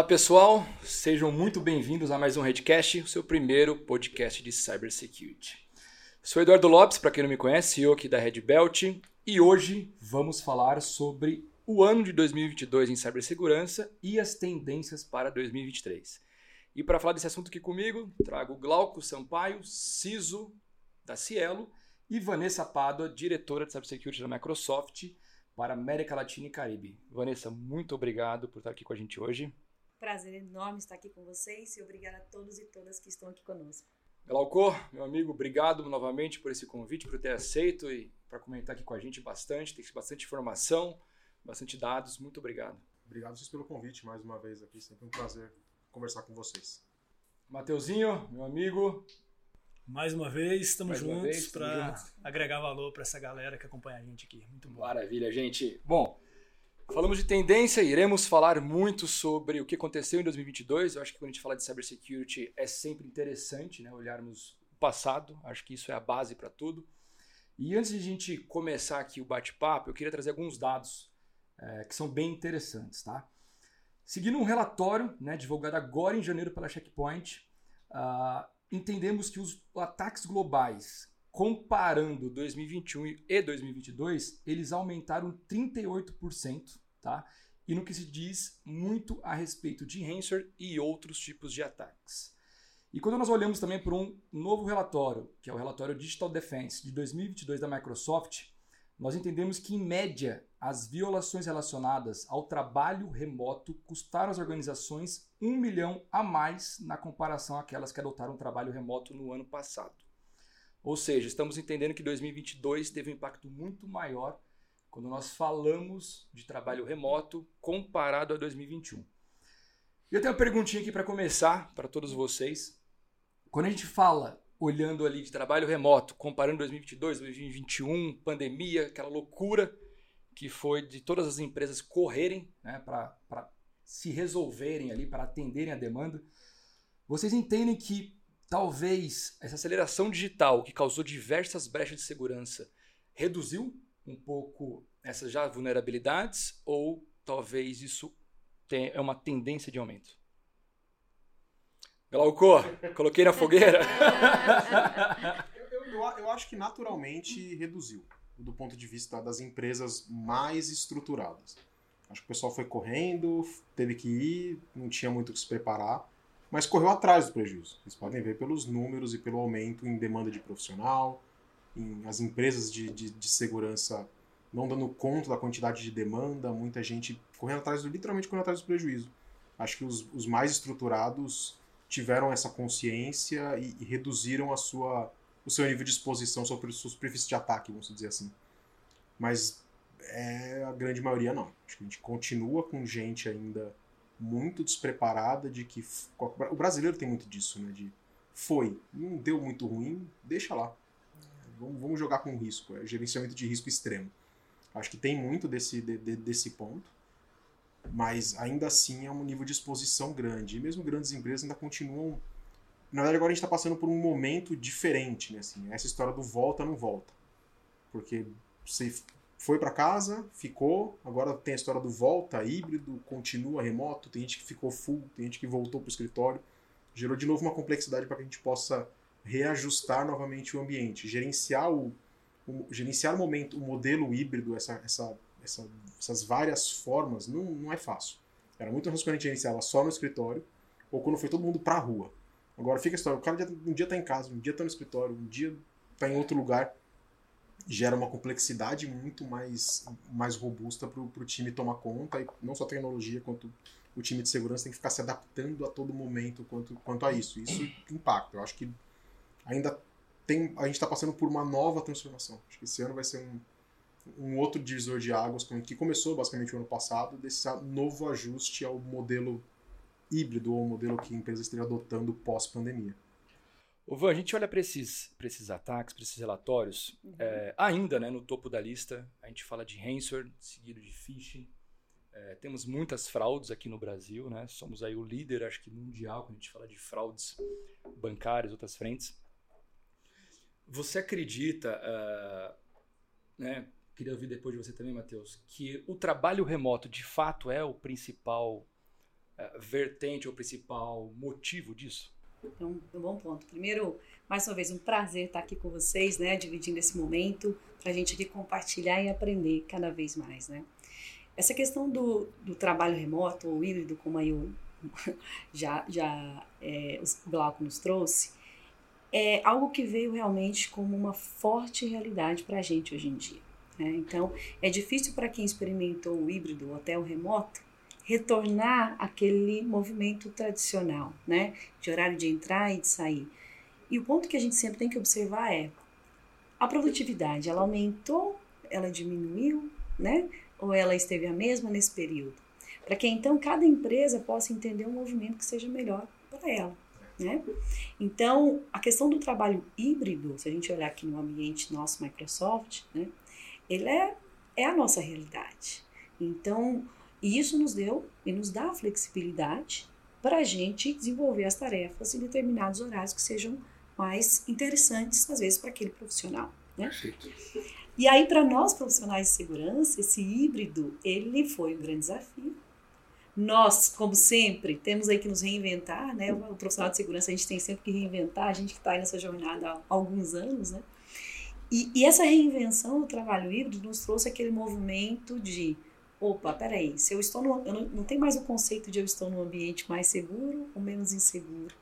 Olá pessoal, sejam muito bem-vindos a mais um Redcast, o seu primeiro podcast de Cybersecurity. Sou Eduardo Lopes, para quem não me conhece, CEO aqui da Red Belt, e hoje vamos falar sobre o ano de 2022 em cibersegurança e as tendências para 2023. E para falar desse assunto aqui comigo, trago Glauco Sampaio, CISO da Cielo, e Vanessa Pádua, diretora de Cybersecurity da Microsoft para América Latina e Caribe. Vanessa, muito obrigado por estar aqui com a gente hoje. Prazer enorme estar aqui com vocês e obrigado a todos e todas que estão aqui conosco. Glauco, meu amigo, obrigado novamente por esse convite, por ter aceito e para comentar aqui com a gente bastante. Tem bastante informação, bastante dados. Muito obrigado. Obrigado vocês pelo convite mais uma vez aqui. Sempre um prazer conversar com vocês. Mateuzinho, meu amigo. Mais uma vez, estamos juntos para agregar valor para essa galera que acompanha a gente aqui. Muito bom. Maravilha, gente. Bom, falamos de tendência, iremos falar muito sobre o que aconteceu em 2022. Eu acho que quando a gente fala de cybersecurity é sempre interessante né, olharmos o passado. Acho que isso é a base para tudo. E antes de a gente começar aqui o bate-papo, eu queria trazer alguns dados é, que são bem interessantes, tá? Seguindo um relatório né, divulgado agora em janeiro pela Checkpoint, uh, entendemos que os ataques globais, comparando 2021 e 2022, eles aumentaram 38%, tá? E no que se diz muito a respeito de ransomware e outros tipos de ataques. E quando nós olhamos também para um novo relatório, que é o relatório Digital Defense de 2022 da Microsoft, nós entendemos que, em média, as violações relacionadas ao trabalho remoto custaram às organizações um milhão a mais na comparação àquelas que adotaram o trabalho remoto no ano passado. Ou seja, estamos entendendo que 2022 teve um impacto muito maior quando nós falamos de trabalho remoto comparado a 2021. E eu tenho uma perguntinha aqui para começar para todos vocês. Quando a gente fala olhando ali de trabalho remoto, comparando 2022, 2021, pandemia, aquela loucura que foi de todas as empresas correrem né, para se resolverem ali, para atenderem a demanda. Vocês entendem que talvez essa aceleração digital que causou diversas brechas de segurança reduziu um pouco essas já vulnerabilidades ou talvez isso é uma tendência de aumento? Glauco, coloquei na fogueira. eu, eu, eu, acho que naturalmente reduziu, do ponto de vista das empresas mais estruturadas. Acho que o pessoal foi correndo, teve que ir, não tinha muito o que se preparar, mas correu atrás do prejuízo. Vocês podem ver pelos números e pelo aumento em demanda de profissional, em as empresas de, de, de segurança não dando conta da quantidade de demanda, muita gente correndo atrás, do, literalmente correndo atrás do prejuízo. Acho que os, os mais estruturados tiveram essa consciência e, e, reduziram a sua, o seu nível de exposição sobre sua superfície de ataque, vamos dizer assim. Mas é, a grande maioria não. Acho que a gente continua com gente ainda muito despreparada de que o brasileiro tem muito disso, né? De foi, não deu muito ruim, deixa lá. Vamos, vamos jogar com risco, é gerenciamento de risco extremo. Acho que tem muito desse, de, de, desse ponto mas ainda assim é um nível de exposição grande. E mesmo grandes empresas ainda continuam. Na verdade, agora a gente está passando por um momento diferente, né? Assim, essa história do volta não volta. Porque você foi para casa, ficou, agora tem a história do volta, híbrido, continua remoto, tem gente que ficou full, tem gente que voltou para o escritório. Gerou de novo uma complexidade para que a gente possa reajustar novamente o ambiente, gerenciar o, o gerenciar o momento, o modelo híbrido, essa, essa essa, essas várias formas, não, não é fácil. Era muito mais quando a gente iniciava só no escritório, ou quando foi todo mundo pra rua. Agora fica a história, o cara um dia tá em casa, um dia tá no escritório, um dia tá em outro lugar, gera uma complexidade muito mais, mais robusta pro, pro time tomar conta, e não só a tecnologia, quanto o time de segurança tem que ficar se adaptando a todo momento quanto, quanto a isso. Isso impacta. Eu acho que ainda tem, a gente está passando por uma nova transformação. Acho que esse ano vai ser um, um outro divisor de águas que começou basicamente o ano passado, desse novo ajuste ao modelo híbrido ou modelo que a empresa esteja adotando pós-pandemia. O Van, a gente olha para esses, esses ataques, para esses relatórios, uhum. é, ainda né, no topo da lista, a gente fala de ransomware, seguido de phishing. É, temos muitas fraudes aqui no Brasil, né? somos aí o líder, acho que mundial, quando a gente fala de fraudes bancárias, outras frentes. Você acredita, uh, né, queria ouvir depois de você também, Matheus, que o trabalho remoto de fato é o principal uh, vertente ou principal motivo disso? É um, um, bom ponto. Primeiro, mais uma vez, um prazer estar aqui com vocês, né, dividindo esse momento, para a gente aqui compartilhar e aprender cada vez mais, né. Essa questão do, do trabalho remoto ou híbrido, como aí o, já, já é, o Glauco nos trouxe, é algo que veio realmente como uma forte realidade para a gente hoje em dia. Né? Então, é difícil para quem experimentou o híbrido ou até o remoto retornar aquele movimento tradicional, né? de horário de entrar e de sair. E o ponto que a gente sempre tem que observar é a produtividade, ela aumentou, ela diminuiu, né? Ou ela esteve a mesma nesse período? Para que então cada empresa possa entender um movimento que seja melhor para ela. Né? Então, a questão do trabalho híbrido, se a gente olhar aqui no ambiente nosso Microsoft, né, ele é, é a nossa realidade. Então, isso nos deu e nos dá a flexibilidade para a gente desenvolver as tarefas em determinados horários que sejam mais interessantes, às vezes, para aquele profissional. Né? E aí, para nós profissionais de segurança, esse híbrido, ele foi um grande desafio, nós, como sempre, temos aí que nos reinventar, né? O profissional de segurança a gente tem sempre que reinventar, a gente que está aí nessa jornada há alguns anos, né? E, e, essa reinvenção do trabalho híbrido nos trouxe aquele movimento de opa, peraí, se eu estou no, eu não, não tem mais o conceito de eu estou num ambiente mais seguro ou menos inseguro.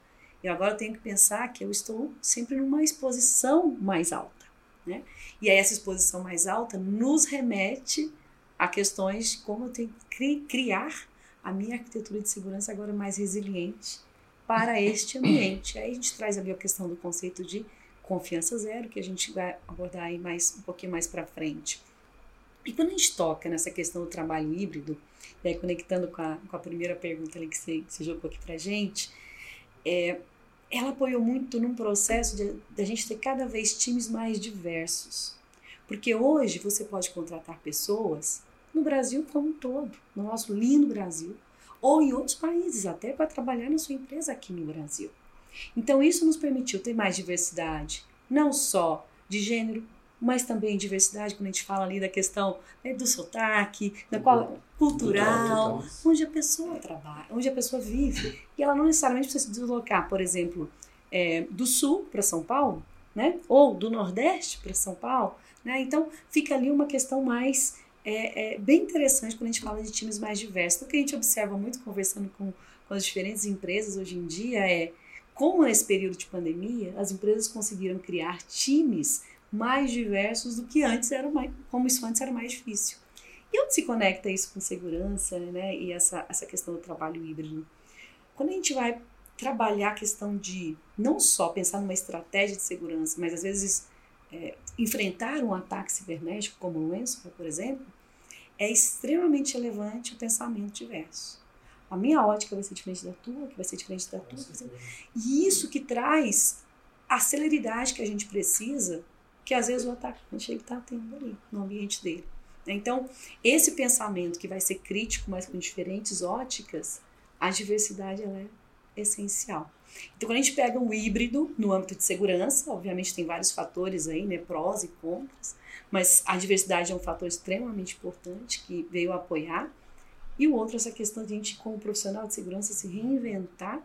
E agora eu tenho que pensar que eu estou sempre numa exposição mais alta, né? E aí essa exposição mais alta nos remete a questões de como eu tenho que criar a minha arquitetura de segurança agora é mais resiliente para este ambiente. Aí a gente traz ali a questão do conceito de confiança zero, que a gente vai abordar aí mais um pouquinho mais para frente. E quando a gente toca nessa questão do trabalho híbrido, e aí conectando com a, com a primeira pergunta ali que você, você jogou aqui para gente, é, ela apoiou muito num processo de, de a gente ter cada vez times mais diversos. Porque hoje você pode contratar pessoas no Brasil como um todo, no nosso lindo Brasil, ou em outros países, até para trabalhar na sua empresa aqui no Brasil. Então, isso nos permitiu ter mais diversidade, não só de gênero, mas também diversidade, quando a gente fala ali da questão né, do sotaque, da qual, cultural, onde a pessoa trabalha, onde a pessoa vive. E ela não necessariamente precisa se deslocar, por exemplo, é, do sul para São Paulo, né? ou do nordeste para São Paulo. Né? Então, fica ali uma questão mais é, é, bem interessante quando a gente fala de times mais diversos. O que a gente observa muito conversando com, com as diferentes empresas hoje em dia é como nesse período de pandemia as empresas conseguiram criar times mais diversos do que antes era mais, como isso antes era mais difícil. E onde se conecta isso com segurança, né? E essa, essa questão do trabalho híbrido? Quando a gente vai trabalhar a questão de não só pensar numa estratégia de segurança, mas às vezes é, enfrentar um ataque cibernético como o ransomware, por exemplo, é extremamente relevante o pensamento diverso. A minha ótica vai ser diferente da tua, que vai ser diferente da tua. E isso que traz a celeridade que a gente precisa, que às vezes o atacante está tendo ali, no ambiente dele. Então, esse pensamento que vai ser crítico, mas com diferentes óticas, a diversidade ela é essencial. Então, quando a gente pega um híbrido no âmbito de segurança, obviamente tem vários fatores aí, né, prós e contras, mas a diversidade é um fator extremamente importante que veio apoiar. E o outro, essa questão de a gente, como profissional de segurança, se reinventar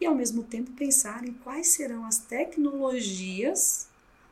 e, ao mesmo tempo, pensar em quais serão as tecnologias,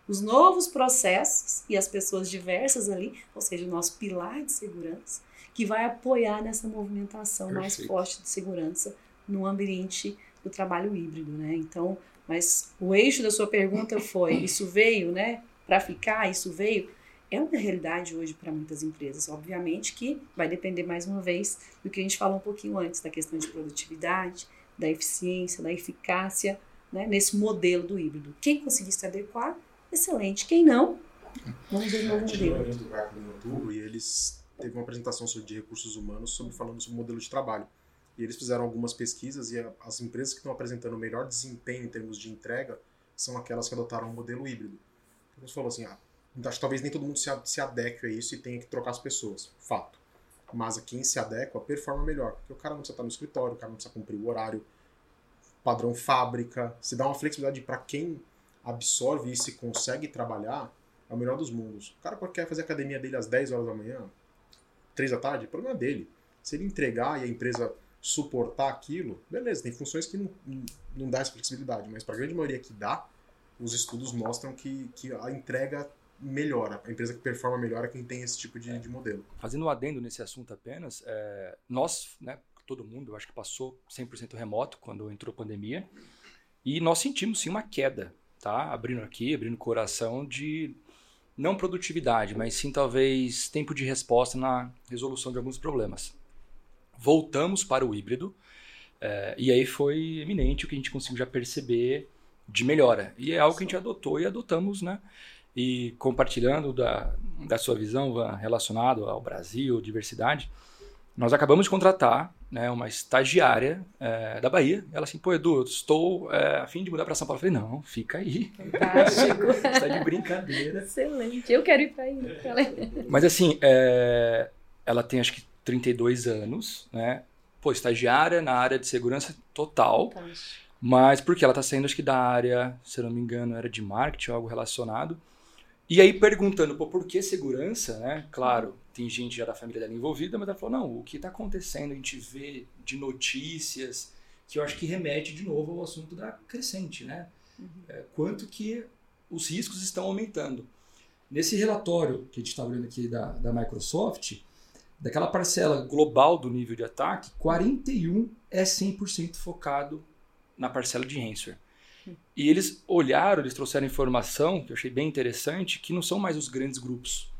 os novos processos e as pessoas diversas ali, ou seja, o nosso pilar de segurança, que vai apoiar nessa movimentação Perfeito. mais forte de segurança no ambiente do trabalho híbrido, né? Então, mas o eixo da sua pergunta foi: isso veio, né, para ficar? Isso veio? É uma realidade hoje para muitas empresas. Obviamente que vai depender mais uma vez do que a gente falou um pouquinho antes, da questão de produtividade, da eficiência, da eficácia, né, nesse modelo do híbrido. Quem conseguir se adequar, excelente. Quem não, vamos ver o novo modelo. em outubro e eles teve uma apresentação sobre recursos humanos sobre falando sobre o modelo de trabalho. E eles fizeram algumas pesquisas e as empresas que estão apresentando o melhor desempenho em termos de entrega são aquelas que adotaram o um modelo híbrido. Então, você falou assim, ah, acho que talvez nem todo mundo se, se adeque a isso e tenha que trocar as pessoas. Fato. Mas a quem se adequa performa melhor. Porque o cara não precisa estar no escritório, o cara não precisa cumprir o horário padrão fábrica. Se dá uma flexibilidade para quem absorve isso e consegue trabalhar, é o melhor dos mundos. O cara quer fazer a academia dele às 10 horas da manhã, 3 da tarde, o problema é dele. Se ele entregar e a empresa suportar aquilo, beleza, tem funções que não, não dá essa flexibilidade, mas para a grande maioria que dá, os estudos mostram que, que a entrega melhora, a empresa que performa melhor é quem tem esse tipo de, de modelo. Fazendo um adendo nesse assunto apenas, é, nós, né, todo mundo, acho que passou 100% remoto quando entrou a pandemia, e nós sentimos sim uma queda, tá? Abrindo aqui, abrindo o coração de não produtividade, mas sim talvez tempo de resposta na resolução de alguns problemas. Voltamos para o híbrido, é, e aí foi eminente o que a gente conseguiu já perceber de melhora. E é algo que a gente adotou e adotamos, né? E compartilhando da, da sua visão relacionado ao Brasil, diversidade, nós acabamos de contratar né, uma estagiária é, da Bahia. Ela assim, pô, Edu, eu estou é, a fim de mudar para São Paulo. Eu falei, não, fica aí. Fantástico. Está de brincadeira. Excelente. Eu quero ir para aí. Mas assim, é, ela tem acho que 32 anos, né? Pô, estagiária na área de segurança total. Fantástico. Mas porque ela está saindo, acho que da área, se eu não me engano, era de marketing, algo relacionado. E aí perguntando, pô, por que segurança, né? Claro, tem gente já da família dela envolvida, mas ela falou, não, o que está acontecendo, a gente vê de notícias, que eu acho que remete de novo ao assunto da crescente, né? Uhum. É, quanto que os riscos estão aumentando. Nesse relatório que a gente está olhando aqui da, da Microsoft, daquela parcela global do nível de ataque, 41 é 100% focado na parcela de ransomware. E eles olharam, eles trouxeram informação, que eu achei bem interessante, que não são mais os grandes grupos.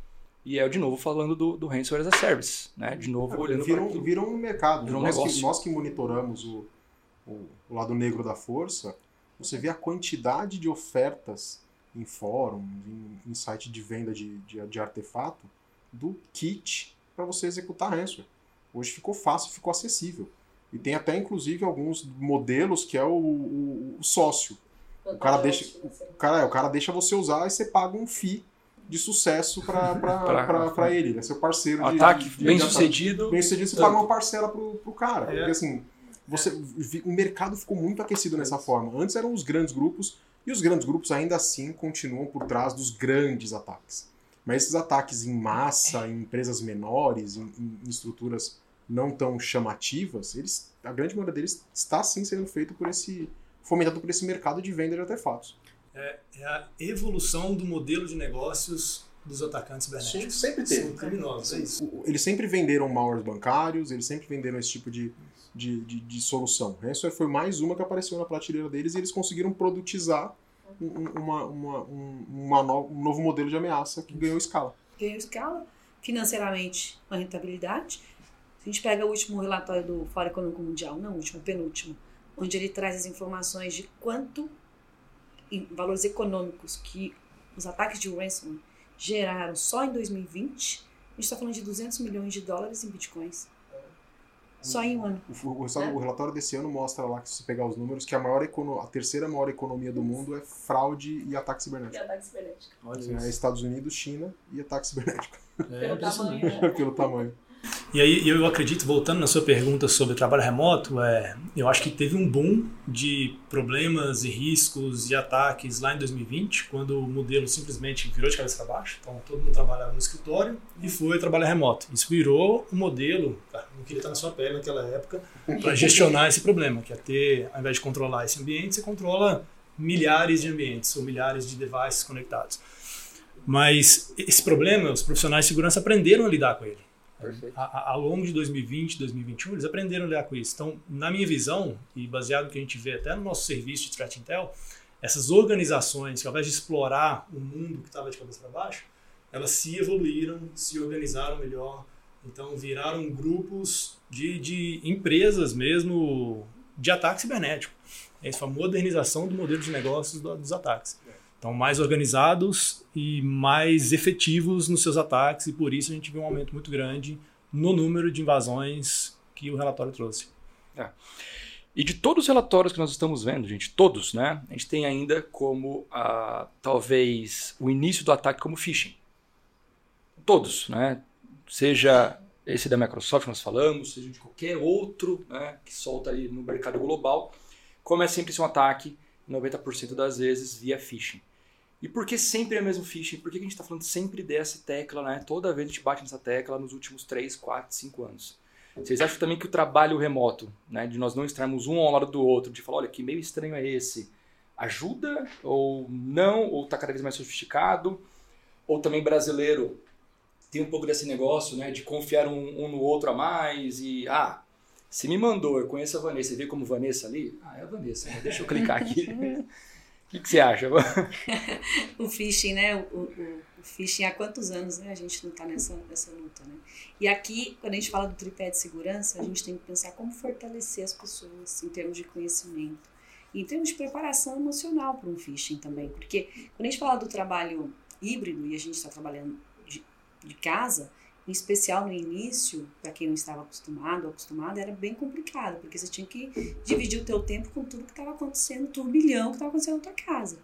E é, de novo, falando do, do Ransomware as a Service. Né? De novo, é, olhando viram, para viram um mercado. Viram um nós, negócio. Que, nós que monitoramos o, o, o, lado negro da força, você vê a quantidade de ofertas em fóruns, em, em site de venda de, de, de artefato, do kit para você executar ransomware. Hoje ficou fácil, ficou acessível. E tem até, inclusive, alguns modelos que é o, o, o sócio. O cara, deixa, o, cara, o cara deixa você usar e você paga um FII de sucesso para ele. Ele é seu parceiro de ataque de, de, bem de sucedido. Bem sucedido, você paga uma parcela pro, pro cara. É. Porque assim, você, o mercado ficou muito aquecido nessa forma. Antes eram os grandes grupos, e os grandes grupos ainda assim continuam por trás dos grandes ataques. Mas esses ataques em massa, em empresas menores, em, em estruturas não tão chamativas, eles, a grande maioria deles está sim sendo feito por esse fomentado por esse mercado de venda de artefatos. É, é a evolução do modelo de negócios dos atacantes cibernéticos. sempre teve. São criminosos, é isso. Eles sempre venderam malwares bancários, eles sempre venderam esse tipo de, de, de, de solução. Isso foi mais uma que apareceu na prateleira deles e eles conseguiram produtizar uma, uma, um, uma no, um novo modelo de ameaça que ganhou escala. Ganhou escala, financeiramente uma rentabilidade a gente pega o último relatório do Fórum Econômico Mundial, não o último, o penúltimo, onde ele traz as informações de quanto em valores econômicos que os ataques de ransomware geraram só em 2020, a gente está falando de 200 milhões de dólares em bitcoins. Só em um ano. O, o, o, relatório desse ano mostra lá, que se você pegar os números, que a, maior a terceira maior economia do mundo é fraude e ataque cibernético. E ataque cibernético. é Estados Unidos, China e ataque cibernético. É, Pelo tamanho. Né? Pelo tamanho. E aí eu acredito, voltando na sua pergunta sobre trabalho remoto, é, eu acho que teve um boom de problemas e riscos e ataques lá em 2020, quando o modelo simplesmente virou de cabeça para baixo. Então todo mundo trabalhava no escritório e foi trabalhar remoto. Isso virou o um modelo, cara, não queria estar na sua pele naquela época, para gestionar esse problema, que é ter, ao invés de controlar esse ambiente, você controla milhares de ambientes ou milhares de devices conectados. Mas esse problema, os profissionais de segurança aprenderam a lidar com ele. A, ao longo de 2020, 2021, eles aprenderam a lidar com isso. Então, na minha visão, e baseado no que a gente vê até no nosso serviço de Threat Intel, essas organizações que ao invés de explorar o mundo que estava de cabeça para baixo, elas se evoluíram, se organizaram melhor, então viraram grupos de, de empresas mesmo de ataque cibernético. Essa foi a modernização do modelo de negócios dos ataques. Então, mais organizados e mais efetivos nos seus ataques, e por isso a gente viu um aumento muito grande no número de invasões que o relatório trouxe. É. E de todos os relatórios que nós estamos vendo, gente, todos, né? A gente tem ainda como ah, talvez o início do ataque como phishing. Todos, né? Seja esse da Microsoft que nós falamos, seja de qualquer outro né, que solta aí no mercado global, como é sempre um ataque, 90% das vezes via phishing. E por que sempre é o mesmo phishing? Por que a gente está falando sempre dessa tecla, né? Toda vez a gente bate nessa tecla nos últimos 3, 4, 5 anos. Vocês acham também que o trabalho remoto, né, de nós não estarmos um ao lado do outro, de falar, olha, que meio estranho é esse, ajuda ou não, ou está cada vez mais sofisticado, ou também brasileiro tem um pouco desse negócio, né, de confiar um, um no outro a mais e, ah, se me mandou, eu conheço a Vanessa, vê como Vanessa ali? Ah, é a Vanessa, deixa eu clicar aqui. Que, que, você acha? o phishing, né? O, o, o, phishing há quantos anos né? a gente não está nessa, nessa luta, né? E aqui, quando a gente fala do tripé de segurança, a gente tem que pensar como fortalecer as pessoas em termos de conhecimento. Em termos de preparação emocional para um phishing também. Porque quando a gente fala do trabalho híbrido e a gente está trabalhando de, de casa, em especial no início, para quem não estava acostumado ou acostumada, era bem complicado, porque você tinha que dividir o teu tempo com tudo que estava acontecendo, o turbilhão que estava acontecendo na tua casa.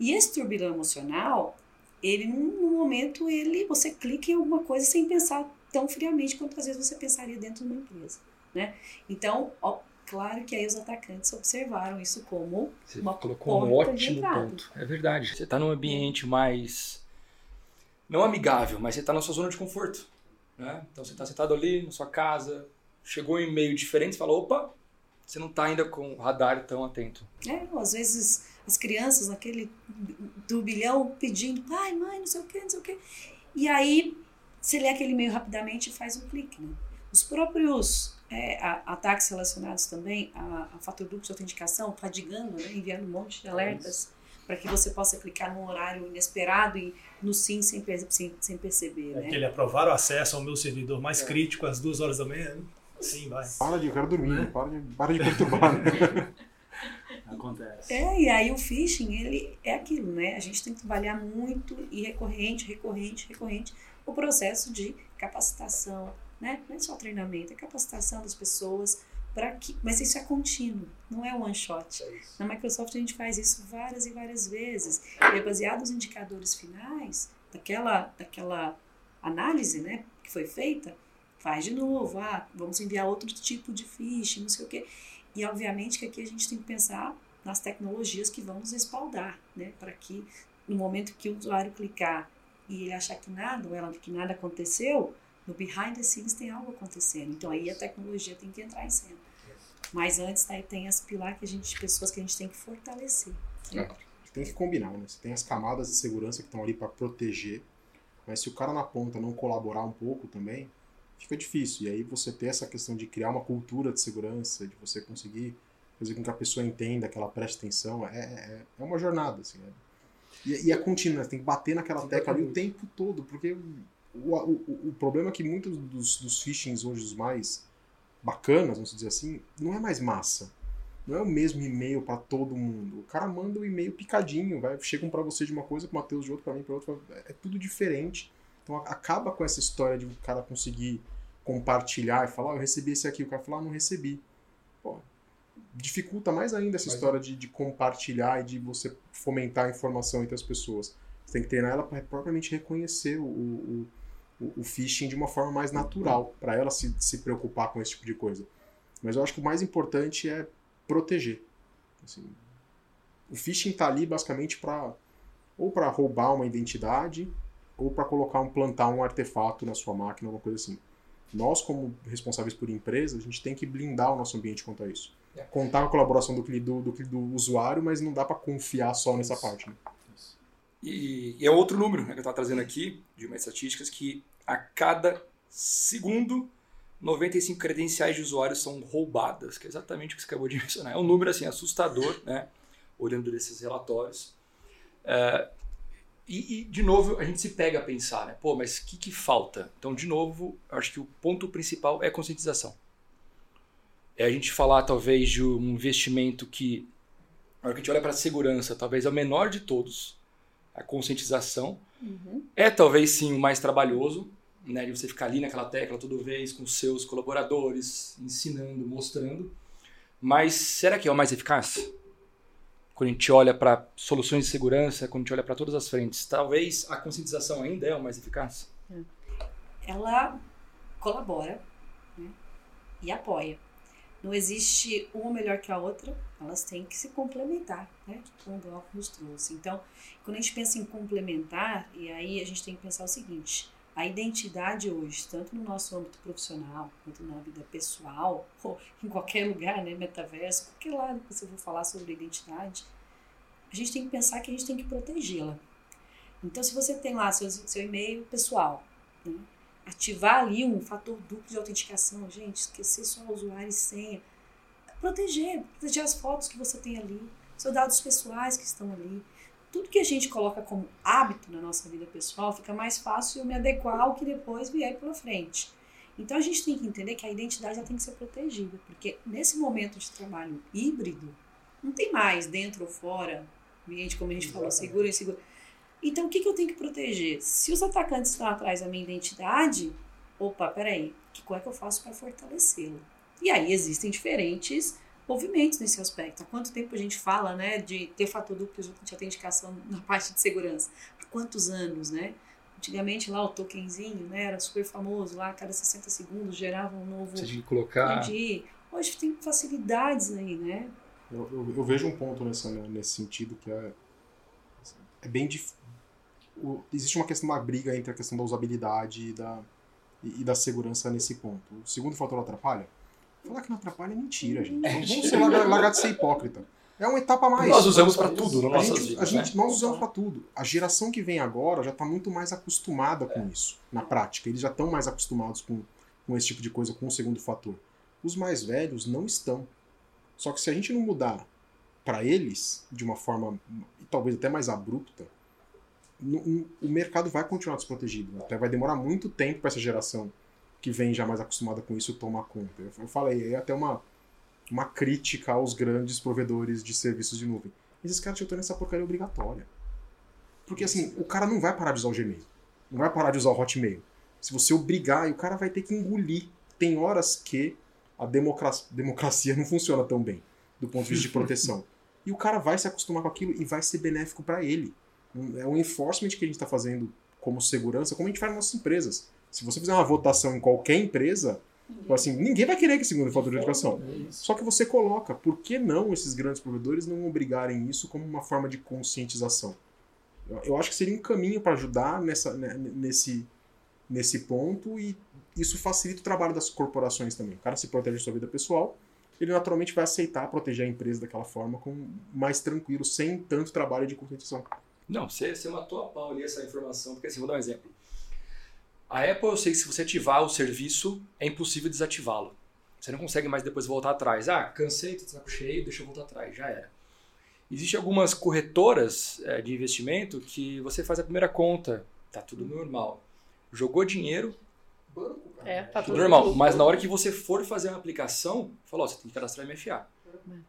E esse turbilhão emocional, ele no momento ele você clica em alguma coisa sem pensar tão friamente quanto às vezes você pensaria dentro de uma empresa, né? Então, ó, claro que aí os atacantes observaram isso como você uma colocou um ótimo ponto. É verdade. Você está num ambiente mais não amigável, mas você está na sua zona de conforto. Né? Então você está sentado ali na sua casa, chegou um e-mail diferente, você fala, opa, você não está ainda com o radar tão atento. É, às vezes as crianças naquele turbilhão pedindo, pai, mãe, não sei o que, não sei o que. E aí você lê aquele e-mail rapidamente e faz um clique. Né? Os próprios é, ataques relacionados também a, a fator duplo de autenticação, fadigando, né? enviando um monte de alertas para que você possa clicar num horário inesperado e no sim sem, sem, sem perceber. É né? Aquele aprovar o acesso ao meu servidor mais é. crítico às duas horas da manhã. Sim, vai. Para de, eu quero dormir, né? para, de, para de perturbar. Né? Acontece. É, e aí o phishing, ele é aquilo, né? A gente tem que trabalhar muito e recorrente, recorrente, recorrente o processo de capacitação, né? Não é só treinamento, é capacitação das pessoas, para que, mas isso é contínuo, não é one shot. É Na Microsoft a gente faz isso várias e várias vezes. E é baseado nos indicadores finais daquela daquela análise, né, que foi feita, faz de novo, ah, vamos enviar outro tipo de phishing, não sei o quê. E obviamente que aqui a gente tem que pensar nas tecnologias que vão nos respaldar, né, para que no momento que o usuário clicar e ele achar que nada, ou ela que nada aconteceu, no behind the scenes tem algo acontecendo. Então aí a tecnologia tem que entrar em cena. Mas antes aí tem as pilar que a gente, pessoas que a gente tem que fortalecer. É, tem que combinar, né? Você tem as camadas de segurança que estão ali para proteger, mas se o cara na ponta não colaborar um pouco também, fica difícil. E aí você ter essa questão de criar uma cultura de segurança, de você conseguir fazer com que a pessoa entenda, que ela preste atenção, é, é, é uma jornada, assim. Né? E, e é contínua, você tem que bater naquela tecla ali o tempo todo, porque o, o, o problema é que muitos dos, dos phishings hoje, os mais bacanas, vamos dizer assim, não é mais massa. Não é o mesmo e-mail para todo mundo. O cara manda o um e-mail picadinho, vai, chegam para você de uma coisa, para o Matheus de outra, para mim para outra. É, é tudo diferente. Então acaba com essa história de o cara conseguir compartilhar e falar, oh, eu recebi esse aqui. O cara falar, ah, não recebi. Pô, dificulta mais ainda essa Mas história de, de, compartilhar e de você fomentar a informação entre as pessoas. Você tem que treinar ela para propriamente reconhecer o, o o, o phishing de uma forma mais natural, para ela se, se preocupar com esse tipo de coisa. Mas eu acho que o mais importante é proteger. Assim, o phishing está ali basicamente para ou para roubar uma identidade ou para colocar um plantar um artefato na sua máquina, alguma coisa assim. Nós, como responsáveis por empresa, a gente tem que blindar o nosso ambiente quanto a isso. É. Contar com a colaboração do, do, do, do usuário, mas não dá para confiar só nessa parte. Né? E, e é outro número né, que eu estava trazendo aqui, de umas estatísticas, que a cada segundo, 95 credenciais de usuários são roubadas, que é exatamente o que você acabou de mencionar. É um número assim assustador, né? olhando esses relatórios. É, e, e, de novo, a gente se pega a pensar, né? Pô, mas o que, que falta? Então, de novo, acho que o ponto principal é conscientização. É a gente falar, talvez, de um investimento que, na hora que a gente olha para a segurança, talvez é o menor de todos, a conscientização. Uhum. É talvez sim o mais trabalhoso, né, de você ficar ali naquela tecla toda vez com seus colaboradores, ensinando, mostrando. Mas será que é o mais eficaz? Quando a gente olha para soluções de segurança, quando a gente olha para todas as frentes, talvez a conscientização ainda é o mais eficaz? É. Ela colabora né, e apoia. Não existe uma melhor que a outra, elas têm que se complementar, né? Como o Glauco nos trouxe. Então, quando a gente pensa em complementar, e aí a gente tem que pensar o seguinte: A identidade hoje, tanto no nosso âmbito profissional, quanto na vida pessoal, ou em qualquer lugar, né, metaverso, qualquer lado que você for falar sobre identidade, a gente tem que pensar que a gente tem que protegê-la. Então, se você tem lá seu, seu e-mail pessoal, né, ativar ali um fator duplo de autenticação, gente, esquecer só usuário e senha, proteger, proteger as fotos que você tem ali, seus dados pessoais que estão ali. Tudo que a gente coloca como hábito na nossa vida pessoal fica mais fácil eu me adequar ao que depois vier pela frente. Então a gente tem que entender que a identidade já tem que ser protegida, porque nesse momento de trabalho híbrido, não tem mais dentro ou fora, ambiente como a gente falou, seguro e inseguro. Então o que, que eu tenho que proteger? Se os atacantes estão atrás da minha identidade, opa, peraí, que como é que eu faço para fortalecê-la? E aí existem diferentes movimentos nesse aspecto. Há quanto tempo a gente fala né, de ter fator duplo de autenticação na parte de segurança? Há quantos anos, né? Antigamente lá o tokenzinho né, era super famoso, lá a cada 60 segundos gerava um novo Você tinha que colocar... ID. Hoje tem facilidades aí, né? Eu, eu, eu vejo um ponto nessa, nesse sentido que é, é bem difícil. Existe uma questão, uma briga entre a questão da usabilidade e da, e, e da segurança nesse ponto. O segundo fator atrapalha? Falar que não atrapalha é mentira, gente. É, Vamos ser largar de ser hipócrita. É uma etapa a mais. Nós usamos para tudo na a nossas gente, vidas, a gente, né? Nós usamos para tudo. A geração que vem agora já está muito mais acostumada com isso, na prática. Eles já estão mais acostumados com, com esse tipo de coisa, com o segundo fator. Os mais velhos não estão. Só que se a gente não mudar para eles, de uma forma talvez até mais abrupta, o mercado vai continuar desprotegido. Até vai demorar muito tempo para essa geração que vem já mais acostumada com isso tomar conta. Eu, falei, é até uma, uma crítica aos grandes provedores de serviços de nuvem. Esses caras estão nessa porcaria obrigatória. Porque assim, o cara não vai parar de usar o Gmail. Não vai parar de usar o Hotmail. Se você obrigar, o cara vai ter que engolir. Tem horas que a democracia, democracia não funciona tão bem do ponto de vista de proteção. E o cara vai se acostumar com aquilo e vai ser benéfico para ele. É um enforcement que a gente está fazendo como segurança, como a gente faz nas nossas empresas. Se você fizer uma votação em qualquer empresa, assim, ninguém vai querer que segundo fator de educação. Só que você coloca, por que não esses grandes provedores não obrigarem isso como uma forma de conscientização? Eu, eu acho que seria um caminho para ajudar nessa, né, nesse, nesse ponto e isso facilita o trabalho das corporações também. O cara se protege da sua vida pessoal, ele naturalmente vai aceitar proteger a empresa daquela forma com mais tranquilo, sem tanto trabalho de conscientização. Não, você, você matou a pau ali essa informação, porque assim, vou dar um exemplo. A Apple, eu sei que se você ativar o serviço, é impossível desativá-lo. Você não consegue mais depois voltar atrás. Ah, cansei, tô saco cheio, deixa eu voltar atrás, já era. Existem algumas corretoras é, de investimento que você faz a primeira conta, tá tudo normal. Jogou dinheiro, É, tá tudo normal. Mas na hora que você for fazer uma aplicação, falou, você tem que cadastrar MFA.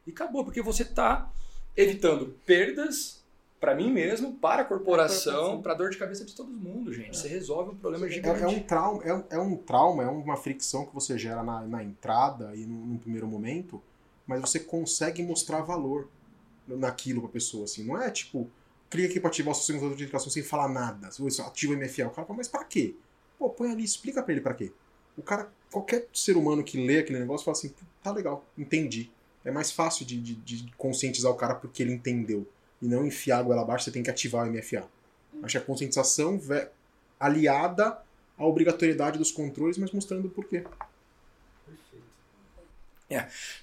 E acabou, porque você está evitando perdas para mim mesmo, para a corporação, para dor de cabeça de todo mundo, gente. Você resolve um problema É, gigante. é um trauma, é, um- é um trauma, é uma fricção que você gera na, na entrada e no, no primeiro momento, mas você consegue mostrar valor naquilo pra pessoa, assim. Não é tipo, clica aqui pra ativar o seu segundo fator de identificação sem falar nada. Você ativa o MFA. O cara fala, mas pra quê? Pô, põe ali, explica pra ele pra quê. O cara, qualquer ser humano que lê aquele negócio fala assim, tá legal, entendi. É mais fácil de, de, de conscientizar o cara porque ele entendeu. E não enfiar a goela abaixo, você tem que ativar o MFA. Acho que a conscientização aliada à obrigatoriedade dos controles, mas mostrando o porquê.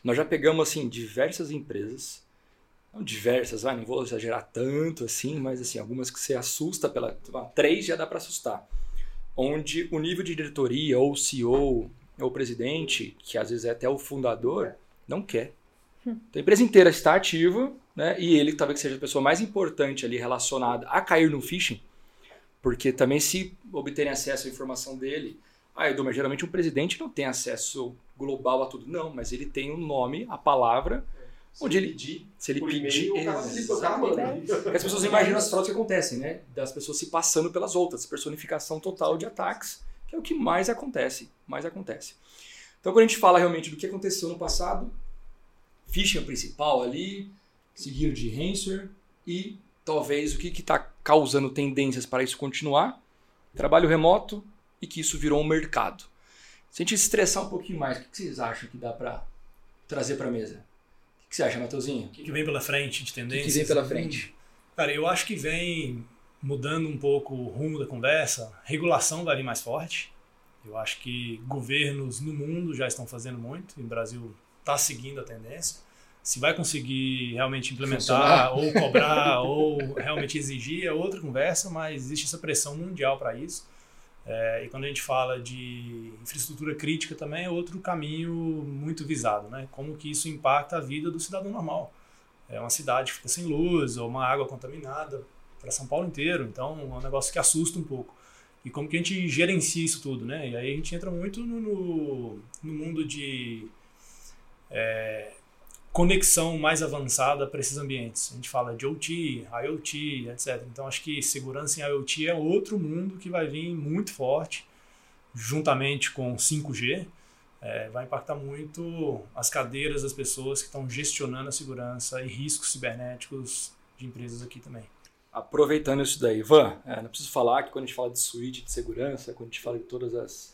Nós já pegamos assim diversas empresas, não diversas, vai, não vou exagerar tanto assim, mas assim algumas que você assusta pela ah, três já dá para assustar, onde o nível de diretoria ou CEO ou presidente, que às vezes é até o fundador, não quer. Então, a empresa inteira está ativa, né? E ele talvez seja a pessoa mais importante ali relacionada a cair no phishing, porque também se obterem acesso à informação dele, ah, Edu, mas geralmente um presidente não tem acesso global a tudo. Não, mas ele tem um nome, a palavra, onde ele pedir, se ele pedir, o o. Porque as pessoas imaginam as fraudes que acontecem, né? Das pessoas se passando pelas outras, personificação total de ataques, que é o que mais acontece, mais acontece. Então, quando a gente fala realmente do que aconteceu no passado, phishing é o principal ali, seguido de ransomware e talvez o que está causando tendências para isso continuar, trabalho remoto e que isso virou um mercado. Se a gente estressar um pouquinho mais, o que vocês acham que dá para trazer para a mesa? O que você acha, Matheusinho? O que vem pela frente de O que tendências? que vem pela frente? Cara, eu acho que vem mudando um pouco o rumo da conversa, regulação vai vir mais forte. Eu acho que governos no mundo já estão fazendo muito, e o Brasil está seguindo a tendência. Se vai conseguir realmente implementar, Funcionar. ou cobrar, ou realmente exigir, é outra conversa, mas existe essa pressão mundial para isso. É, e quando a gente fala de infraestrutura crítica também é outro caminho muito visado, né? Como que isso impacta a vida do cidadão normal. É uma cidade que fica sem luz, ou uma água contaminada para São Paulo inteiro, então é um negócio que assusta um pouco. E como que a gente gerencia isso tudo, né? E aí a gente entra muito no, no, no mundo de é, conexão mais avançada para esses ambientes. A gente fala de OT, IoT, etc. Então acho que segurança em IoT é outro mundo que vai vir muito forte, juntamente com 5G. É, vai impactar muito as cadeiras das pessoas que estão gestionando a segurança e riscos cibernéticos de empresas aqui também. Aproveitando isso daí, Ivan, é, não preciso falar que quando a gente fala de suíte de segurança, quando a gente fala de todas as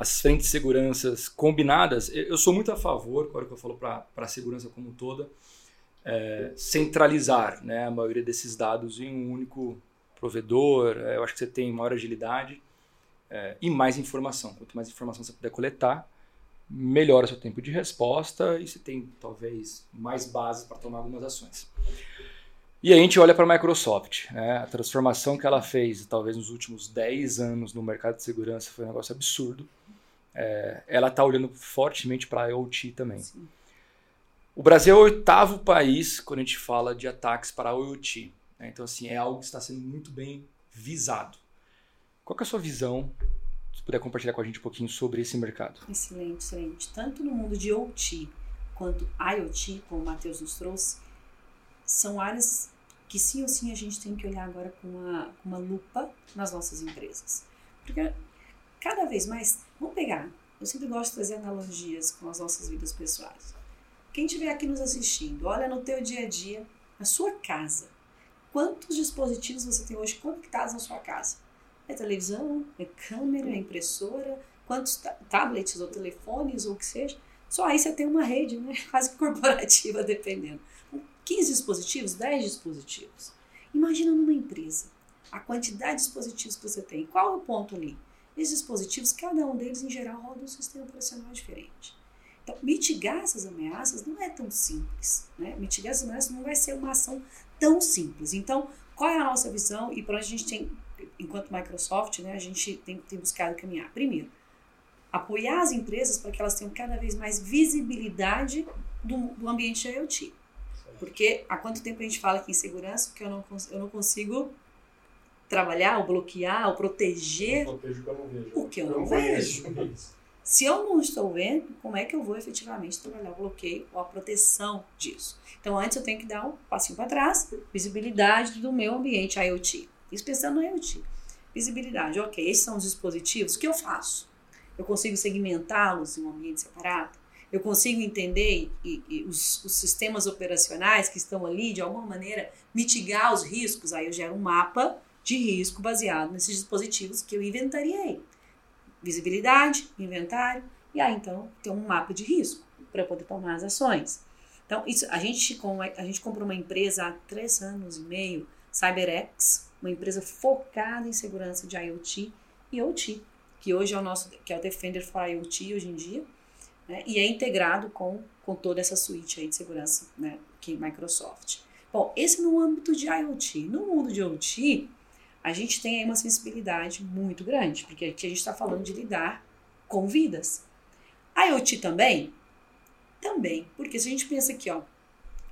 as frentes de seguranças combinadas, eu sou muito a favor, agora que eu falo para a segurança como toda, é, centralizar né, a maioria desses dados em um único provedor. É, eu acho que você tem maior agilidade é, e mais informação. Quanto mais informação você puder coletar, melhora seu tempo de resposta e você tem talvez mais bases para tomar algumas ações. E a gente olha para a Microsoft. Né? A transformação que ela fez, talvez nos últimos 10 anos no mercado de segurança, foi um negócio absurdo. É, ela está olhando fortemente para a IoT também. Sim. O Brasil é o oitavo país quando a gente fala de ataques para a IoT. Né? Então, assim, é algo que está sendo muito bem visado. Qual é a sua visão? Se puder compartilhar com a gente um pouquinho sobre esse mercado. Excelente, excelente. Tanto no mundo de OT quanto IoT, como o Matheus nos trouxe, são áreas que sim ou sim a gente tem que olhar agora com uma, com uma lupa nas nossas empresas. Porque cada vez mais, vamos pegar, eu sempre gosto de trazer analogias com as nossas vidas pessoais. Quem estiver aqui nos assistindo, olha no teu dia a dia, na sua casa, quantos dispositivos você tem hoje conectados na sua casa? É televisão, é câmera, é impressora, quantos tablets ou telefones ou o que seja. Só aí você tem uma rede, né? quase corporativa, dependendo. 15 dispositivos, 10 dispositivos. Imagina numa empresa a quantidade de dispositivos que você tem. Qual é o ponto ali? Esses dispositivos, cada um deles, em geral, roda um sistema operacional diferente. Então, mitigar essas ameaças não é tão simples. Né? Mitigar essas ameaças não vai ser uma ação tão simples. Então, qual é a nossa visão e para onde a gente tem, enquanto Microsoft, né, a gente tem, tem buscado caminhar? Primeiro, apoiar as empresas para que elas tenham cada vez mais visibilidade do, do ambiente IoT. Porque há quanto tempo a gente fala aqui em segurança que eu não, eu não consigo trabalhar, ou bloquear, ou proteger eu o que eu não vejo. O que eu, não, vejo. Se eu não estou vendo, como é que eu vou efetivamente trabalhar o bloqueio ou a proteção disso? Então, antes eu tenho que dar um passinho para trás, visibilidade do meu ambiente IoT. Isso pensando no IoT. Visibilidade, ok, esses são os dispositivos, o que eu faço? Eu consigo segmentá-los em um ambiente separado? eu consigo entender e, e os, os, sistemas operacionais que estão ali, de alguma maneira, mitigar os riscos, aí eu gero um mapa de risco baseado nesses dispositivos que eu inventariei. Visibilidade, inventário, e aí então tem um mapa de risco para poder tomar as ações. Então, isso, a, gente, a gente comprou uma empresa há três anos e meio, CyberX, uma empresa focada em segurança de IoT e OT, que hoje é o nosso, que é o Defender for IoT hoje em dia, né? e é integrado com, com toda essa suíte aí de segurança né? que é Microsoft. Bom, esse no âmbito de IoT. No mundo de IoT, a gente tem aí uma sensibilidade muito grande, porque aqui a gente está falando de lidar com vidas. IoT também? Também, porque se a gente pensa aqui, ó,